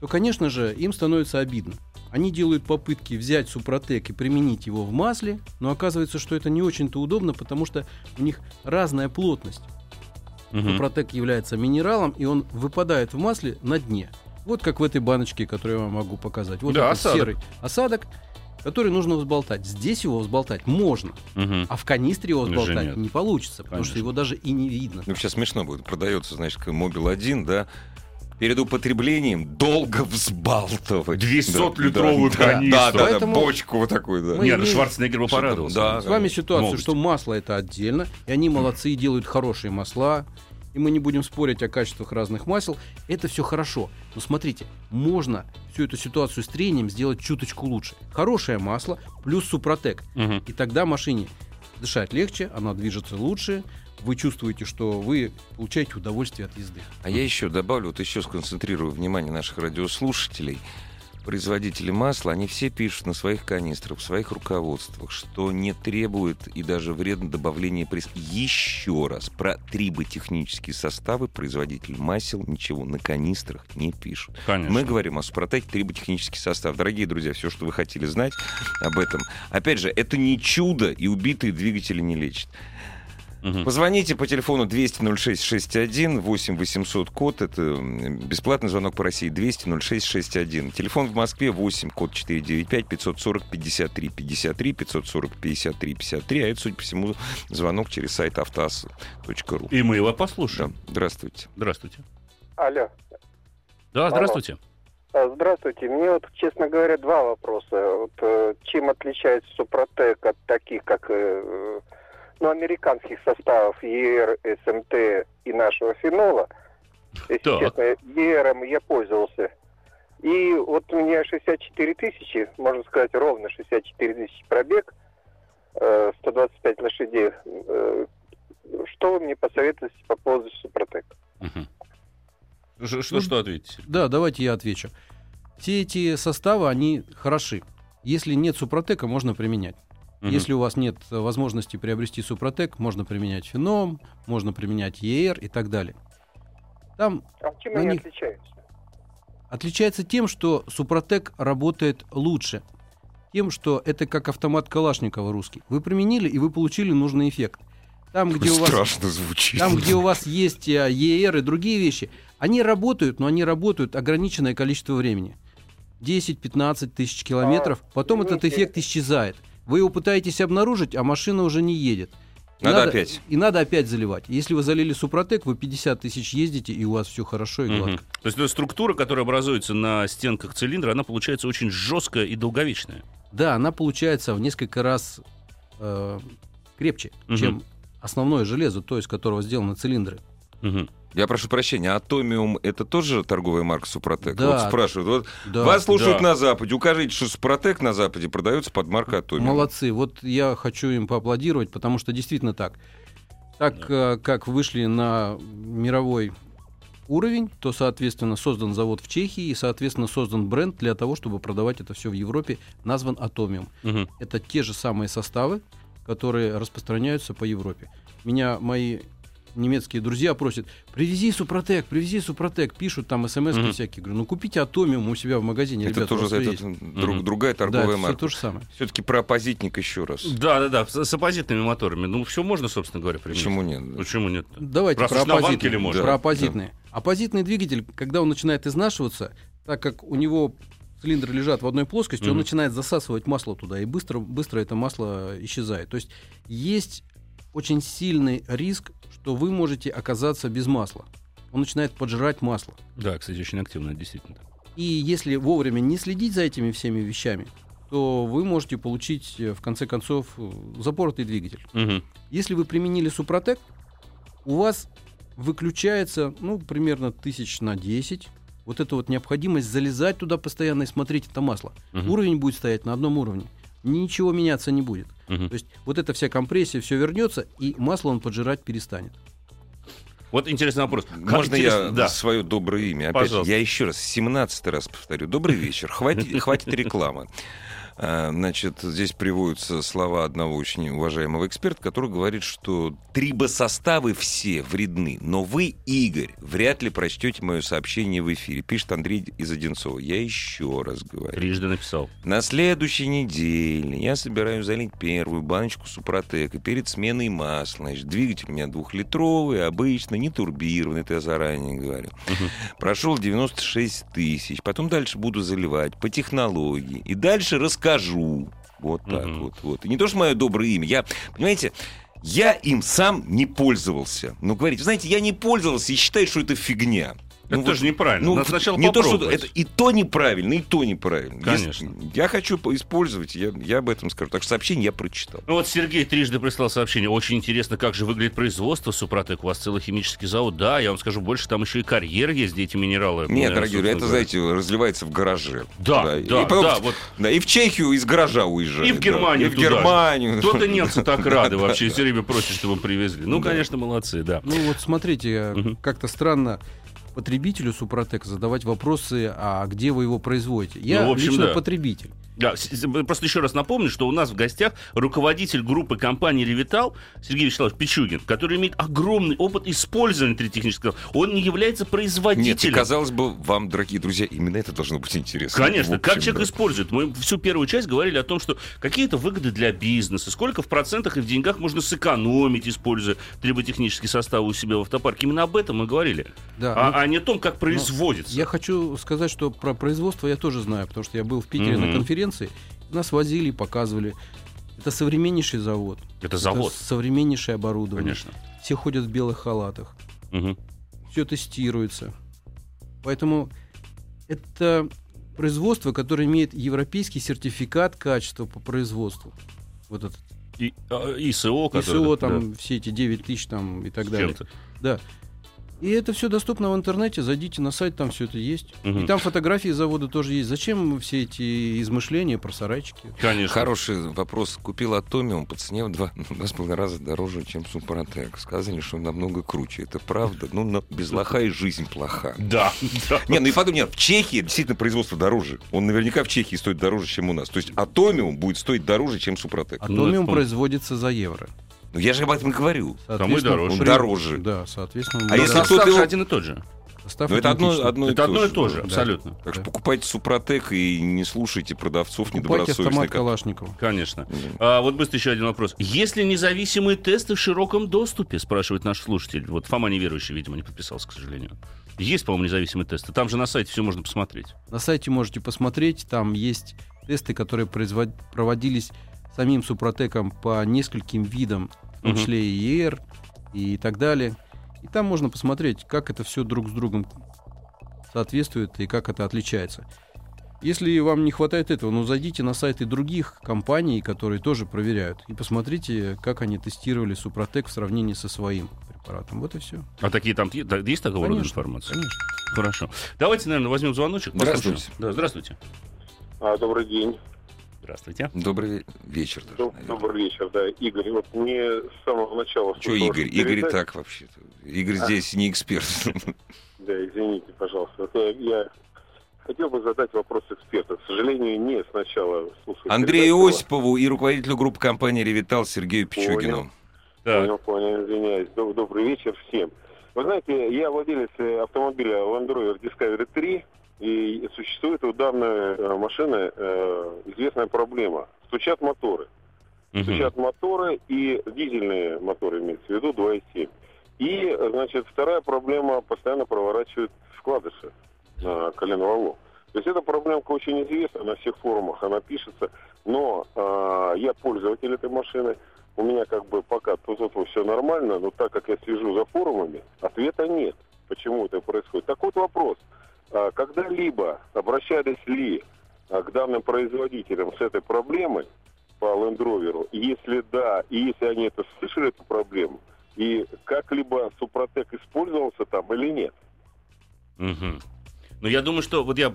[SPEAKER 4] То, конечно же, им становится обидно. Они делают попытки взять супротек и применить его в масле, но оказывается, что это не очень-то удобно, потому что у них разная плотность.
[SPEAKER 3] Мгм.
[SPEAKER 4] Супротек является минералом, и он выпадает в масле на дне. Вот как в этой баночке, которую я вам могу показать. Вот
[SPEAKER 3] Да,
[SPEAKER 4] этот
[SPEAKER 3] осадок.
[SPEAKER 4] серый осадок, который нужно взболтать. Здесь его взболтать можно,
[SPEAKER 3] Мгм.
[SPEAKER 4] а в канистре его взболтать не получится, потому что
[SPEAKER 3] Конечно.
[SPEAKER 4] его даже и не видно.
[SPEAKER 2] Ну, сейчас смешно будет. Продается, значит, как Мобил 1, да, перед употреблением долго взбалтывать.
[SPEAKER 3] 200-литровую
[SPEAKER 2] да, да,
[SPEAKER 3] канистру.
[SPEAKER 2] Да, да, да,
[SPEAKER 4] Поэтому
[SPEAKER 2] бочку вот такую, да.
[SPEAKER 4] мы
[SPEAKER 3] Нет,
[SPEAKER 4] имеем-
[SPEAKER 3] Шварценеггер бы порадовался.
[SPEAKER 2] Да,
[SPEAKER 4] С вами ситуация,
[SPEAKER 3] Молодость.
[SPEAKER 4] что масло это отдельно, и они молодцы и делают хорошие масла. И мы не будем спорить о качествах разных масел. Это все хорошо. Но смотрите, можно всю эту ситуацию с трением сделать чуточку лучше. Хорошее масло плюс супротек.
[SPEAKER 3] Мгм.
[SPEAKER 4] И тогда машине дышать легче, она движется лучше. Вы чувствуете, что вы получаете удовольствие от езды.
[SPEAKER 2] А я еще добавлю, вот еще сконцентрирую внимание наших радиослушателей. производители масла, они все пишут на своих канистрах, в своих руководствах, что не требует и даже вредно добавление пресс. Еще раз, про триботехнические составы производитель масел ничего на канистрах не пишут.
[SPEAKER 3] Конечно.
[SPEAKER 2] Мы говорим о Супротеке триботехнический состав. Дорогие друзья, все, что вы хотели знать об этом. Опять же, это не чудо, и убитые двигатели не лечат.
[SPEAKER 3] Мгм.
[SPEAKER 2] Позвоните по телефону 200-06-61, 8 800 код, это бесплатный звонок по России, 200-06-61. Телефон в Москве 8, код 495, 540 53 53, 540 53 53, а это, судя по всему, звонок через сайт автоаз.ру.
[SPEAKER 3] И мы его
[SPEAKER 2] Да,
[SPEAKER 3] послушаем.
[SPEAKER 2] здравствуйте.
[SPEAKER 3] Здравствуйте.
[SPEAKER 5] Алло.
[SPEAKER 3] Да, здравствуйте.
[SPEAKER 5] А, Здравствуйте. Мне вот, честно говоря, два вопроса. Вот, э, чем отличается Супротек от таких, как э, ну, американских составов ЕР, СМТ и нашего фенола? Если
[SPEAKER 3] Так.
[SPEAKER 5] честно, ЕРом я пользовался. И вот у меня 64 тысячи, можно сказать, ровно 64 тысячи пробег, э, 125 лошадей. Э, Что вы мне посоветуете по поводу Супротек?
[SPEAKER 3] Мгм. Ш- Что, что ответите?
[SPEAKER 4] Да, давайте я отвечу. Все эти составы, они хороши. Если нет Супротека, можно применять.
[SPEAKER 3] Мгм.
[SPEAKER 4] Если у вас нет э, возможности приобрести Супротек, можно применять Феном, можно применять ЕР и так далее. Там
[SPEAKER 5] А чем они
[SPEAKER 4] них-
[SPEAKER 5] отличаются?
[SPEAKER 4] отличается тем, что Супротек работает лучше. Тем, что это как автомат Калашникова русский. Вы применили, и вы получили нужный эффект. Там, где у вас
[SPEAKER 2] Страшно звучит.
[SPEAKER 4] Там, где у вас есть э, ЕР и другие вещи, они работают, но они работают ограниченное количество времени. 10-15 тысяч километров. Потом этот
[SPEAKER 5] извините.
[SPEAKER 4] эффект исчезает. Вы его пытаетесь обнаружить, а машина уже не едет. И
[SPEAKER 2] Надо опять.
[SPEAKER 4] И надо опять заливать. Если вы залили Супротек, вы 50 тысяч ездите, и у вас все хорошо и гладко.
[SPEAKER 3] Мгм. То есть эта структура, которая образуется на стенках цилиндра, она получается очень жесткая и долговечная.
[SPEAKER 4] Да, она получается в несколько раз э, крепче,
[SPEAKER 3] Мгм.
[SPEAKER 4] чем основное железо, то, из которого сделаны цилиндры.
[SPEAKER 3] Мгм.
[SPEAKER 2] Я прошу прощения, Атомиум это тоже торговая марка Супротек?
[SPEAKER 4] Да.
[SPEAKER 2] Вот спрашивают. Вот
[SPEAKER 4] Да.
[SPEAKER 2] Вас слушают
[SPEAKER 3] да.
[SPEAKER 2] на Западе. Укажите, что Супротек на Западе продается под маркой Атомиум.
[SPEAKER 4] Молодцы. Вот я хочу им поаплодировать, потому что действительно так. Так э, как вышли на мировой уровень, то, соответственно, создан завод в Чехии и, соответственно, создан бренд для того, чтобы продавать это все в Европе, назван Атомиум.
[SPEAKER 3] Мгм.
[SPEAKER 4] Это те же самые составы, которые распространяются по Европе. Меня мои немецкие друзья просят, привези Супротек, привези Супротек, пишут там смс
[SPEAKER 3] Мгм.
[SPEAKER 4] всякие. Говорю, ну купите Атомиум у себя в магазине,
[SPEAKER 2] Это
[SPEAKER 4] ребята,
[SPEAKER 2] тоже это,
[SPEAKER 4] есть».
[SPEAKER 2] друг-
[SPEAKER 3] Мгм.
[SPEAKER 2] другая
[SPEAKER 4] Да,
[SPEAKER 2] торговая
[SPEAKER 4] это всё
[SPEAKER 2] марка.
[SPEAKER 4] то же самое.
[SPEAKER 2] Все-таки про оппозитник еще раз.
[SPEAKER 3] Да, да, да, с, с оппозитными моторами. Ну, все можно, собственно говоря, применить.
[SPEAKER 2] Почему нет?
[SPEAKER 3] Почему нет?
[SPEAKER 4] Давайте
[SPEAKER 3] Раз
[SPEAKER 4] про оппозитные.
[SPEAKER 3] можно.
[SPEAKER 4] Про
[SPEAKER 2] Да,
[SPEAKER 4] оппозитные. Оппозитный двигатель, когда он начинает изнашиваться, так как у него цилиндры лежат в одной плоскости, он
[SPEAKER 3] Мгм.
[SPEAKER 4] начинает засасывать масло туда, и быстро, быстро это масло исчезает. То есть есть очень сильный риск, что вы можете оказаться без масла. Он начинает поджирать масло.
[SPEAKER 3] Да, кстати, очень активно, действительно.
[SPEAKER 4] И если вовремя не следить за этими всеми вещами, то вы можете получить, э, в конце концов, э, запоротый двигатель.
[SPEAKER 3] Мгм.
[SPEAKER 4] Если вы применили Супротек, у вас выключается, ну, примерно тысяч на 10. Вот эта вот необходимость залезать туда постоянно и смотреть это масло.
[SPEAKER 3] Мгм.
[SPEAKER 4] Уровень будет стоять на одном уровне. Ничего меняться не будет.
[SPEAKER 3] Мгм.
[SPEAKER 4] То есть вот эта вся компрессия, все вернется, и масло он поджирать перестанет.
[SPEAKER 3] Вот интересный вопрос. Как
[SPEAKER 2] Можно
[SPEAKER 3] интересно-
[SPEAKER 2] я
[SPEAKER 3] Да.
[SPEAKER 2] свое доброе имя? Опять же,
[SPEAKER 3] Пожалуйста.
[SPEAKER 2] я еще раз, 17 раз повторю. Добрый вечер. Хватит, хватит рекламы. А, Значит, здесь приводятся слова одного очень уважаемого эксперта, который говорит, что трибосоставы все вредны, но вы, Игорь, вряд ли прочтете мое сообщение в эфире. Пишет Андрей из Одинцова. Я еще раз говорю.
[SPEAKER 3] Трижды написал.
[SPEAKER 2] На следующей неделе я собираюсь залить первую баночку Супротека перед сменой масла. Значит, двигатель у меня двухлитровый, обычно, не турбированный, это я заранее говорю. Прошел 96 тысяч. Потом дальше буду заливать по технологии. И дальше расскажу. Вот так
[SPEAKER 3] Мгм.
[SPEAKER 2] вот, вот. И не то, что мое доброе имя. Я, понимаете, я им сам не пользовался. Ну, говорите, знаете, я не пользовался и считаю, что это фигня.
[SPEAKER 3] Это
[SPEAKER 2] Ну,
[SPEAKER 3] тоже
[SPEAKER 2] вот,
[SPEAKER 3] неправильно.
[SPEAKER 2] ну,
[SPEAKER 3] Надо сначала
[SPEAKER 2] не то, что
[SPEAKER 3] попробовать.
[SPEAKER 2] это и то неправильно, и то неправильно.
[SPEAKER 3] Конечно.
[SPEAKER 2] Если- я хочу по- использовать, я, я об этом скажу. Так что сообщение я прочитал.
[SPEAKER 3] Ну вот Сергей трижды прислал сообщение. Очень интересно, как же выглядит производство Супротек. У вас целый химический завод. Да, я вам скажу, больше там еще и карьер есть, где эти минералы.
[SPEAKER 2] Нет,
[SPEAKER 3] э,
[SPEAKER 2] дорогие это,
[SPEAKER 3] собственно
[SPEAKER 2] знаете, разливается в гараже.
[SPEAKER 3] Да,
[SPEAKER 2] и,
[SPEAKER 3] да,
[SPEAKER 2] потом-
[SPEAKER 3] да, вот.
[SPEAKER 2] да, и в Чехию из гаража уезжает.
[SPEAKER 3] И в Германию
[SPEAKER 2] да, и в. Германию.
[SPEAKER 3] Кто-то немцы так рады вообще, все время просят, чтобы привезли. Ну, конечно, молодцы, да.
[SPEAKER 4] Ну вот смотрите, как-то странно потребителю Супротек задавать вопросы, а где вы его производите. Я
[SPEAKER 3] Ну, общем,
[SPEAKER 4] лично
[SPEAKER 3] да.
[SPEAKER 4] потребитель.
[SPEAKER 3] Да, просто еще раз напомню, что у нас в гостях руководитель группы компании «Ревитал» Сергей Вячеславович Пичугин, который имеет огромный опыт использования третехнического. Он не является
[SPEAKER 2] Нет, и
[SPEAKER 3] производителем.
[SPEAKER 2] казалось бы, вам, дорогие друзья, именно это должно быть интересно.
[SPEAKER 3] Конечно,
[SPEAKER 2] В
[SPEAKER 3] как
[SPEAKER 2] общем,
[SPEAKER 3] человек
[SPEAKER 2] да.
[SPEAKER 3] использует. Мы всю первую часть говорили о том, что какие-то выгоды для бизнеса, сколько в процентах и в деньгах можно сэкономить, используя триботехнический состав у себя в автопарке. Именно об этом мы говорили.
[SPEAKER 4] Да,
[SPEAKER 3] а,
[SPEAKER 4] ну,
[SPEAKER 3] а не о том, как производится.
[SPEAKER 4] Я хочу сказать, что про производство я тоже знаю, потому что я был в Питере
[SPEAKER 3] Мгм.
[SPEAKER 4] на конференции, нас возили и показывали. Это современнейший завод.
[SPEAKER 3] Это завод,
[SPEAKER 4] Это современнейшее оборудование.
[SPEAKER 3] конечно.
[SPEAKER 4] Все ходят в белых халатах.
[SPEAKER 3] Мгм.
[SPEAKER 4] Все тестируется. Поэтому это производство, которое имеет европейский сертификат качества по производству. Вот этот
[SPEAKER 3] И, а, ИСО, который...
[SPEAKER 4] ИСО,
[SPEAKER 3] да,
[SPEAKER 4] там все эти 9 тысяч там и так далее. Да. И это все доступно в интернете. Зайдите на сайт, там все это есть.
[SPEAKER 3] Мгм.
[SPEAKER 4] И там фотографии завода тоже есть. Зачем все эти измышления про сарайчики?
[SPEAKER 3] Конечно.
[SPEAKER 2] Хороший вопрос. Купил Атомиум по цене в два, два с половиной раза дороже, чем Супротек. Сказали, что он намного круче. Это правда. Ну, но без лоха и жизнь плоха.
[SPEAKER 3] Да, да.
[SPEAKER 2] Не, ну и потом, нет, в Чехии действительно производство дороже. Он наверняка в Чехии стоит дороже, чем у нас. То есть Атомиум будет стоить дороже, чем Супротек.
[SPEAKER 4] Атомиум
[SPEAKER 3] помню.
[SPEAKER 4] производится за евро.
[SPEAKER 2] Ну я же об этом и говорю.
[SPEAKER 4] Соответственно,
[SPEAKER 3] дороже.
[SPEAKER 2] Он дороже.
[SPEAKER 4] Да, соответственно.
[SPEAKER 2] А
[SPEAKER 4] да,
[SPEAKER 2] если кто-то
[SPEAKER 3] же
[SPEAKER 2] его-
[SPEAKER 3] один и тот же.
[SPEAKER 4] состав
[SPEAKER 2] Но это одно, одно,
[SPEAKER 3] Это одно и то же,
[SPEAKER 4] да.
[SPEAKER 3] абсолютно.
[SPEAKER 2] Так что покупайте Супротек и не слушайте продавцов
[SPEAKER 4] Покупайте
[SPEAKER 2] недобросовестных.
[SPEAKER 4] автомат Калашникова.
[SPEAKER 3] Конечно. А, вот быстро еще один вопрос. Есть ли независимые тесты в широком доступе, спрашивает наш слушатель. Вот Фома неверующий, видимо, не подписался, к сожалению. Есть, по-моему, независимые тесты. Там же на сайте все можно посмотреть.
[SPEAKER 4] На сайте можете посмотреть, там есть тесты, которые производ- проводились самим Супротеком по нескольким видам, в том числе и ER и так далее. И там можно посмотреть, как это все друг с другом соответствует и как это отличается. Если вам не хватает этого, ну зайдите на сайты других компаний, которые тоже проверяют, и посмотрите, как они тестировали Супротек в сравнении со своим препаратом. Вот и все.
[SPEAKER 3] А такие там есть такого рода
[SPEAKER 4] Конечно,
[SPEAKER 3] информация?
[SPEAKER 4] Конечно.
[SPEAKER 3] Хорошо. Давайте, наверное, возьмем звоночек.
[SPEAKER 2] Здравствуйте.
[SPEAKER 3] Да, здравствуйте.
[SPEAKER 6] А, добрый день.
[SPEAKER 3] Здравствуйте.
[SPEAKER 2] Добрый вечер. Даже,
[SPEAKER 6] Доб-. Добрый вечер, да. Игорь, вот мне с самого начала...
[SPEAKER 2] Что Игорь?
[SPEAKER 6] вашу
[SPEAKER 2] Игорь так вообще-то. Игорь здесь не эксперт.
[SPEAKER 6] Да, извините, пожалуйста. Вот я, я хотел бы задать вопрос эксперту. К сожалению, не сначала слушаю
[SPEAKER 2] Андрею
[SPEAKER 6] передачу.
[SPEAKER 2] Осипову и руководителю группы компании «Ревитал» Сергею Пичугину.
[SPEAKER 3] Так.
[SPEAKER 6] Понял, понял, извиняюсь. Доб- Добрый вечер всем. Вы знаете, я владелец э, автомобиля Land Rover Discovery 3, и существует у данной э, машины э, известная проблема. Стучат моторы.
[SPEAKER 3] Мгм.
[SPEAKER 6] стучат моторы и дизельные моторы имеется в виду 2.7. И, значит, вторая проблема постоянно проворачивает вкладыши на коленвалу. То есть эта проблемка очень известна на всех форумах, она пишется, но а, я пользователь этой машины, у меня как бы пока тут все нормально, но так как я слежу за форумами, ответа нет, почему это происходит. Так вот вопрос, когда-либо обращались ли а, к данным производителям с этой проблемой, по Land Rover? Если да, и если они это слышали, эту проблему, и как-либо Супротек использовался там или нет?
[SPEAKER 3] Мгм. Ну, я думаю, что вот я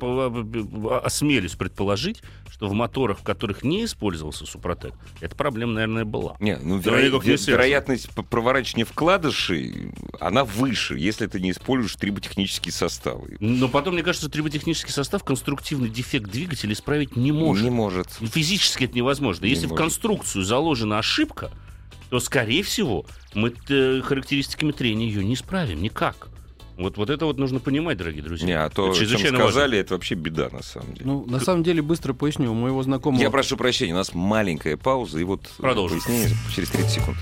[SPEAKER 3] осмелюсь предположить, что в моторах, в которых не использовался Супротек, эта проблема, наверное, была.
[SPEAKER 2] Не, ну, веро-
[SPEAKER 3] не
[SPEAKER 2] вероятность проворачивания вкладышей, она выше, если ты не используешь триботехнические составы.
[SPEAKER 3] Но потом, мне кажется, триботехнический состав конструктивный дефект двигателя исправить не может.
[SPEAKER 2] Не может.
[SPEAKER 3] Физически это невозможно.
[SPEAKER 2] Не
[SPEAKER 3] Если в
[SPEAKER 2] может.
[SPEAKER 3] конструкцию заложена ошибка, то, скорее всего, мы э, характеристиками трения ее не исправим никак. Вот, вот это вот нужно понимать, дорогие друзья.
[SPEAKER 2] Не, а то,
[SPEAKER 3] Это
[SPEAKER 2] чем сказали, это вообще беда, на самом деле.
[SPEAKER 4] Ну, на самом деле, быстро поясню. У моего знакомого...
[SPEAKER 2] Я прошу прощения, у нас маленькая пауза, и вот
[SPEAKER 3] Продолжим.
[SPEAKER 2] пояснение через 30 секунд.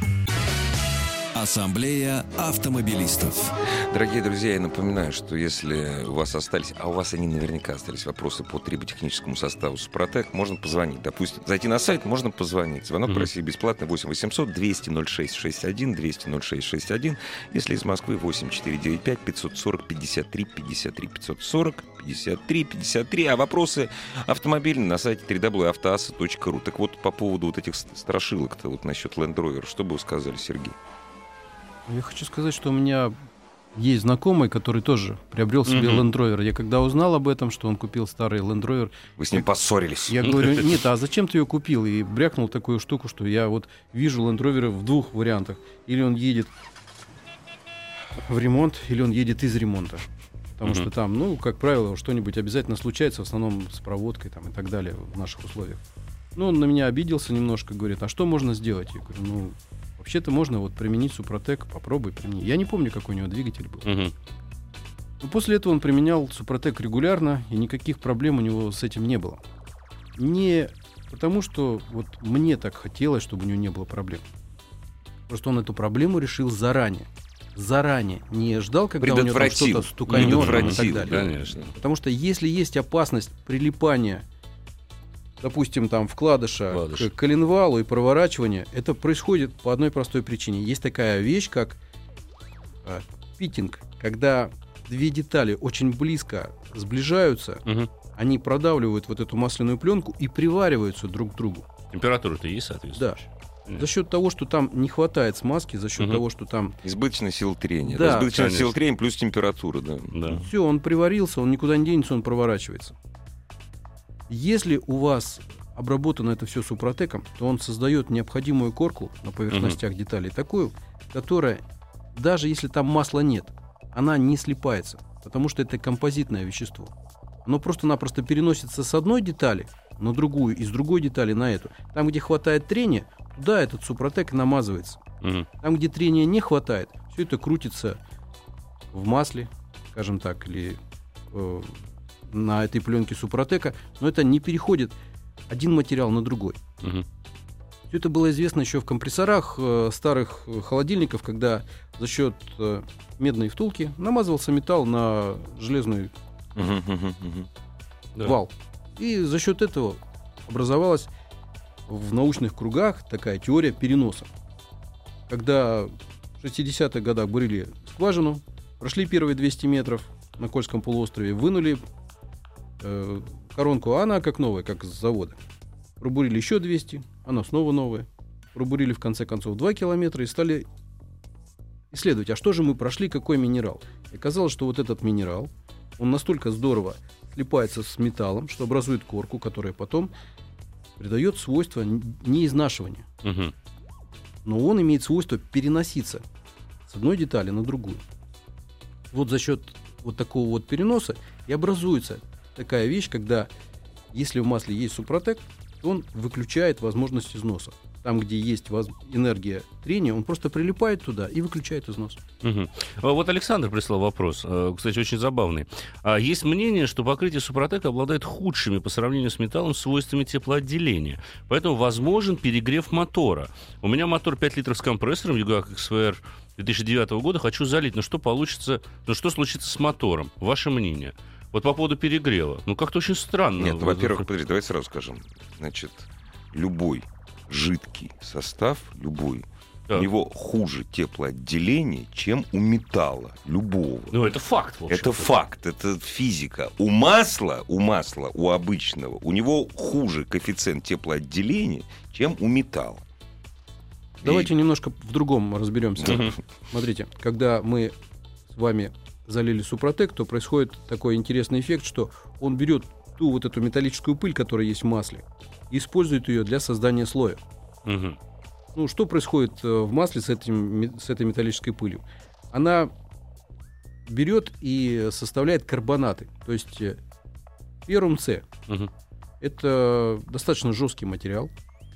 [SPEAKER 1] Ассамблея автомобилистов.
[SPEAKER 2] Дорогие друзья, я напоминаю, что если у вас остались, а у вас они наверняка остались вопросы по триботехническому составу Супротек, можно позвонить. Допустим, зайти на сайт, можно позвонить. Звонок
[SPEAKER 3] Мгм.
[SPEAKER 2] по России бесплатный 8 800 200 0661 200 0661. Если из Москвы 8 495 540 53 53 540 53 53. А вопросы автомобильные на сайте www.автоаса.ру. Так вот, по поводу вот этих ст- страшилок-то, вот насчет Land Rover, что бы вы сказали, Сергей?
[SPEAKER 4] Я хочу сказать, что у меня есть знакомый, который тоже приобрел себе
[SPEAKER 3] Мгм.
[SPEAKER 4] Land Rover. Я когда узнал об этом, что он купил старый Land Rover,
[SPEAKER 2] Вы с ним поссорились.
[SPEAKER 4] я говорю, нет, а зачем ты ее купил? И брякнул такую штуку, что я вот вижу Land Rover в двух вариантах. Или он едет в ремонт, или он едет из ремонта. Потому
[SPEAKER 3] Мгм.
[SPEAKER 4] что там, ну, как правило, что-нибудь обязательно случается, в основном с проводкой там и так далее в наших условиях. Ну, он на меня обиделся немножко, говорит, а что можно сделать? Я говорю, ну, вообще-то можно вот применить Супротек, попробуй примени. Я не помню, какой у него двигатель был.
[SPEAKER 3] Мгм.
[SPEAKER 4] Но после этого он применял Супротек регулярно, и никаких проблем у него с этим не было. Не потому, что вот мне так хотелось, чтобы у него не было проблем. Просто он эту проблему решил заранее. Заранее. Не ждал, когда у него что-то стуканет и так далее.
[SPEAKER 3] Конечно.
[SPEAKER 4] Потому что если есть опасность прилипания, допустим, там вкладыша
[SPEAKER 3] Вкладыш.
[SPEAKER 4] к коленвалу и проворачивания, это происходит по одной простой причине. Есть такая вещь, как а, питинг, когда две детали очень близко сближаются,
[SPEAKER 3] Мгм.
[SPEAKER 4] они продавливают вот эту масляную пленку и привариваются друг к другу.
[SPEAKER 3] Температура-то есть соответствующая?
[SPEAKER 4] За счет того, что там не хватает смазки, за счет
[SPEAKER 3] Мгм.
[SPEAKER 4] того, что там
[SPEAKER 2] Избыточная сила трения.
[SPEAKER 4] Да,
[SPEAKER 2] Избыточная
[SPEAKER 3] конечно.
[SPEAKER 2] сила трения плюс температура, да.
[SPEAKER 3] Да.
[SPEAKER 4] Все, он приварился, он никуда не денется, он проворачивается. Если у вас обработано это все супротеком, то он создает необходимую корку на поверхностях деталей, такую, которая, даже если там масла нет, она не слипается, потому что это композитное вещество. Оно просто-напросто переносится с одной детали на другую, и с другой детали на эту. Там, где хватает трения, туда этот супротек намазывается.
[SPEAKER 3] Мгм.
[SPEAKER 4] Там, где трения не хватает, все это крутится в масле, скажем так, или э, на этой пленке супротека, но это не переходит один материал на другой.
[SPEAKER 3] Мгм.
[SPEAKER 4] Все это было известно еще в компрессорах э, старых э, холодильников, когда за счет э, медной втулки намазывался металл на
[SPEAKER 2] Мгм, мгм, мгм.
[SPEAKER 3] Да.
[SPEAKER 4] вал. И за счет этого образовалась в научных кругах такая теория переноса. Когда в 60-х годах бурили скважину, прошли первые 200 метров на Кольском полуострове, вынули э, коронку, а она как новая, как с завода. Пробурили еще 200, она снова новая. Пробурили в конце концов 2 километра и стали исследовать, а что же мы прошли, какой минерал. И оказалось, что вот этот минерал, он настолько здорово слипается с металлом, что образует корку, которая потом придает свойство неизнашивания.
[SPEAKER 3] Мгм.
[SPEAKER 4] Но он имеет свойство переноситься с одной детали на другую. Вот за счет вот такого вот переноса и образуется такая вещь, когда если в масле есть супротек, то он выключает возможность износа. Там, где есть воз- энергия трения, он просто прилипает туда и выключает износ.
[SPEAKER 3] А Вот Александр прислал вопрос, э, кстати, очень забавный. А Есть мнение, что покрытие Супротека обладает худшими по сравнению с металлом свойствами теплоотделения. Поэтому возможен перегрев мотора. У меня мотор 5 литров с компрессором Югак XVR 2009 года. Хочу залить, но что получится, ну что случится с мотором? Ваше мнение? Вот по поводу перегрева. Ну, как-то очень странно.
[SPEAKER 2] Нет, ну, во-первых, подожди, давай сразу скажем. Значит, любой жидкий состав, любой,
[SPEAKER 3] Так.
[SPEAKER 2] у него хуже теплоотделение, чем у металла, любого.
[SPEAKER 3] Ну, это факт, в.
[SPEAKER 2] Это факт, это физика. У масла, у масла, у обычного, у него хуже коэффициент теплоотделения, чем у металла.
[SPEAKER 4] Давайте немножко в другом разберемся. Смотрите, когда мы с вами залили супротек, то происходит такой интересный эффект, что он берет ту вот эту металлическую пыль, которая есть в масле, и использует ее для создания слоя.
[SPEAKER 3] Мгм.
[SPEAKER 4] Ну, что происходит э, в масле с, этим, с этой металлической пылью? Она берет и составляет карбонаты, то есть э, феррум С.
[SPEAKER 3] Мгм.
[SPEAKER 4] Это достаточно жесткий материал,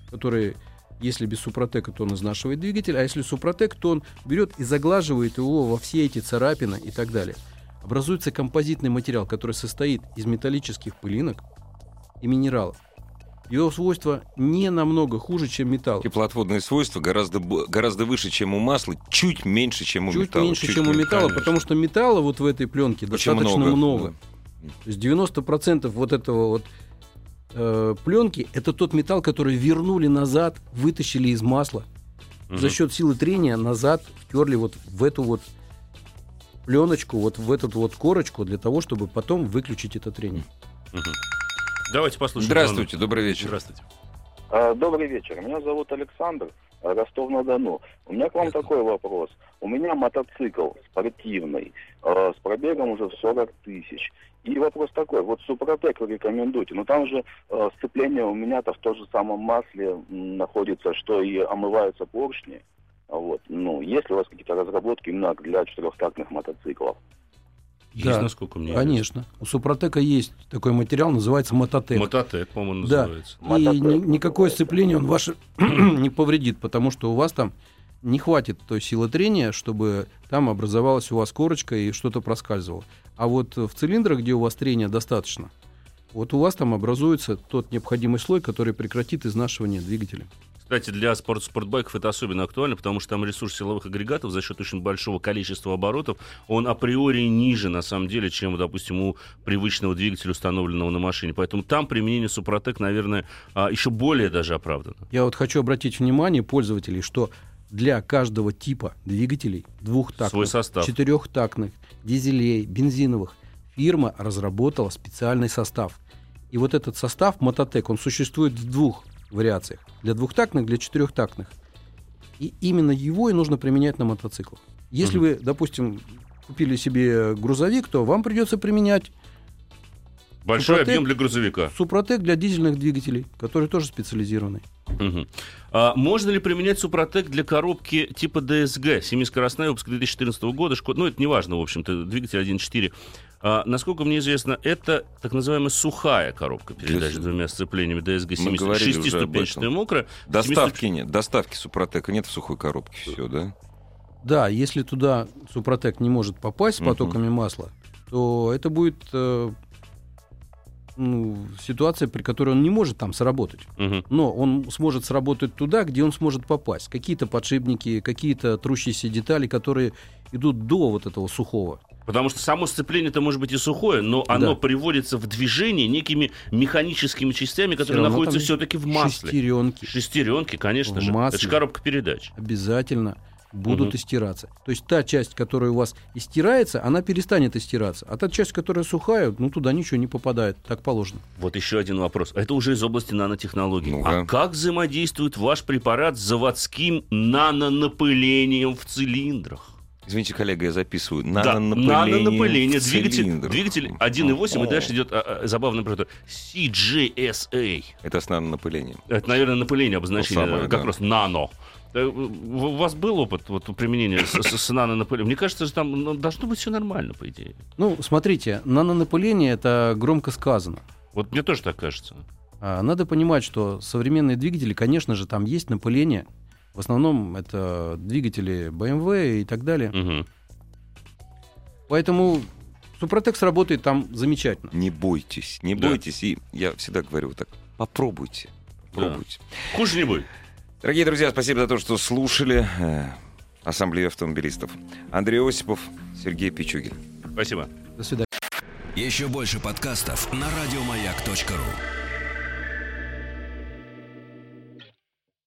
[SPEAKER 4] который, если без супротека, то он изнашивает двигатель, а если супротек, то он берет и заглаживает его во все эти царапины и так далее. Образуется композитный материал, который состоит из металлических пылинок и минералов. Его свойства не намного хуже, чем металл.
[SPEAKER 2] Теплоотводные свойства гораздо, гораздо выше, чем у масла, чуть меньше, чем у
[SPEAKER 4] Чуть
[SPEAKER 2] металла.
[SPEAKER 4] меньше, чем у металла,
[SPEAKER 3] конечно.
[SPEAKER 4] потому что металла вот в этой пленке
[SPEAKER 2] Очень
[SPEAKER 4] достаточно много.
[SPEAKER 2] много,
[SPEAKER 4] То есть 90% вот этого вот э, пленки это тот металл, который вернули назад, вытащили из масла.
[SPEAKER 3] Мгм.
[SPEAKER 4] За счет силы трения назад втерли вот в эту вот пленочку, вот в эту вот корочку для того, чтобы потом выключить это трение.
[SPEAKER 3] Мгм. Давайте послушаем.
[SPEAKER 2] Здравствуйте, добрый вечер.
[SPEAKER 3] Здравствуйте.
[SPEAKER 7] А, Добрый вечер. Меня зовут Александр, а, Ростов-на-Дону. У меня к вам такой вопрос. У меня мотоцикл спортивный а, с пробегом уже в 40 тысяч. И вопрос такой, вот Супротек вы рекомендуете, но там же а, сцепление у меня-то в том же самом масле м, находится, что и омываются поршни. А Вот. Ну, есть ли у вас какие-то разработки именно для четырехтактных мотоциклов?
[SPEAKER 3] Есть,
[SPEAKER 4] Да,
[SPEAKER 3] насколько мне
[SPEAKER 4] Конечно. У Супротека есть такой материал, называется мототек.
[SPEAKER 3] Мототек, по-моему,
[SPEAKER 4] Да.
[SPEAKER 3] называется.
[SPEAKER 4] И ни- никакое сцепление он ваше не повредит, потому что у вас там не хватит той силы трения, чтобы там образовалась у вас корочка и что-то проскальзывало. А вот в цилиндрах, где у вас трения достаточно, вот у вас там образуется тот необходимый слой, который прекратит изнашивание двигателя.
[SPEAKER 3] Кстати, для спорт спортбайков это особенно актуально, потому что там ресурс силовых агрегатов за счет очень большого количества оборотов, он априори ниже, на самом деле, чем, допустим, у привычного двигателя, установленного на машине. Поэтому там применение Супротек, наверное, а, еще более даже оправдано.
[SPEAKER 4] Я вот хочу обратить внимание пользователей, что для каждого типа двигателей, двухтактных, четырехтактных, дизелей, бензиновых, фирма разработала специальный состав. И вот этот состав Мототек, он существует в двух вариациях. Для двухтактных, для четырехтактных. И именно его и нужно применять на мотоциклах. Если
[SPEAKER 3] Мгм.
[SPEAKER 4] вы, допустим, купили себе грузовик, то вам придется применять
[SPEAKER 3] Большой
[SPEAKER 4] Супротек-
[SPEAKER 3] объем для грузовика.
[SPEAKER 4] Супротек для дизельных двигателей, который тоже специализированный.
[SPEAKER 3] Мгм. А можно ли применять Супротек для коробки типа DSG, семискоростная, выпуск 2014 года, Шкод- ну это не важно, в общем-то, двигатель 1.4. А, насколько мне известно, это так называемая сухая коробка передач с двумя сцеплениями шестиступенчатая
[SPEAKER 2] этом.
[SPEAKER 3] мокрая.
[SPEAKER 2] Доставки нет, доставки Супротека нет в сухой коробке, все, да?
[SPEAKER 4] Да, если туда Супротек не может попасть с потоками масла, то это будет э, ну, ситуация, при которой он не может там сработать.
[SPEAKER 3] Мгм.
[SPEAKER 4] Но он сможет сработать туда, где он сможет попасть. Какие-то подшипники, какие-то трущиеся детали, которые идут до вот этого сухого.
[SPEAKER 3] Потому что само сцепление-то может быть и сухое, но оно
[SPEAKER 4] Да.
[SPEAKER 3] приводится в движение некими механическими частями, которые
[SPEAKER 4] равно
[SPEAKER 3] находятся все-таки в масле.
[SPEAKER 4] Шестеренки
[SPEAKER 3] Шестеренки, конечно
[SPEAKER 4] В
[SPEAKER 3] же.
[SPEAKER 4] масле.
[SPEAKER 3] Это же коробка передач.
[SPEAKER 4] обязательно будут
[SPEAKER 3] Мгм.
[SPEAKER 4] истираться. То есть та часть, которая у вас истирается, она перестанет истираться. А та часть, которая сухая, ну туда ничего не попадает. Так положено.
[SPEAKER 3] Вот еще один вопрос. Это уже из области нанотехнологий.
[SPEAKER 2] Ну-ка.
[SPEAKER 3] А как взаимодействует ваш препарат с заводским нанонапылением в цилиндрах?
[SPEAKER 2] Извините, коллега, я записываю.
[SPEAKER 3] Да,
[SPEAKER 2] Нанонапыление,
[SPEAKER 3] нанонапыление.
[SPEAKER 2] в
[SPEAKER 3] Двигатель, двигатель 1.8, и дальше идет а, а, забавная аббревиатура. CJSA.
[SPEAKER 2] Это с нанонапылением.
[SPEAKER 3] Это, наверное, напыление обозначение,
[SPEAKER 2] Ну, самое,
[SPEAKER 3] как
[SPEAKER 2] да.
[SPEAKER 3] просто нано. Э, У вас был опыт вот, применения с, нанонапылением? Мне кажется, что там ну, должно быть все нормально, по идее.
[SPEAKER 4] Ну, смотрите, нанонапыление это громко сказано.
[SPEAKER 3] Вот мне тоже так кажется.
[SPEAKER 4] А, Надо понимать, что современные двигатели, конечно же, там есть напыление. В основном это двигатели BMW и так далее.
[SPEAKER 3] Мгм.
[SPEAKER 4] Поэтому Супротек сработает там замечательно.
[SPEAKER 2] Не бойтесь, не
[SPEAKER 3] Да.
[SPEAKER 2] бойтесь. И я всегда говорю вот так, попробуйте. Попробуйте.
[SPEAKER 3] Хуже не будет.
[SPEAKER 2] Дорогие друзья, спасибо за то, что слушали э, Ассамблею автомобилистов. Андрей Осипов, Сергей Пичугин.
[SPEAKER 3] Спасибо.
[SPEAKER 4] До свидания.
[SPEAKER 1] Еще больше подкастов на радиомаяк.ру.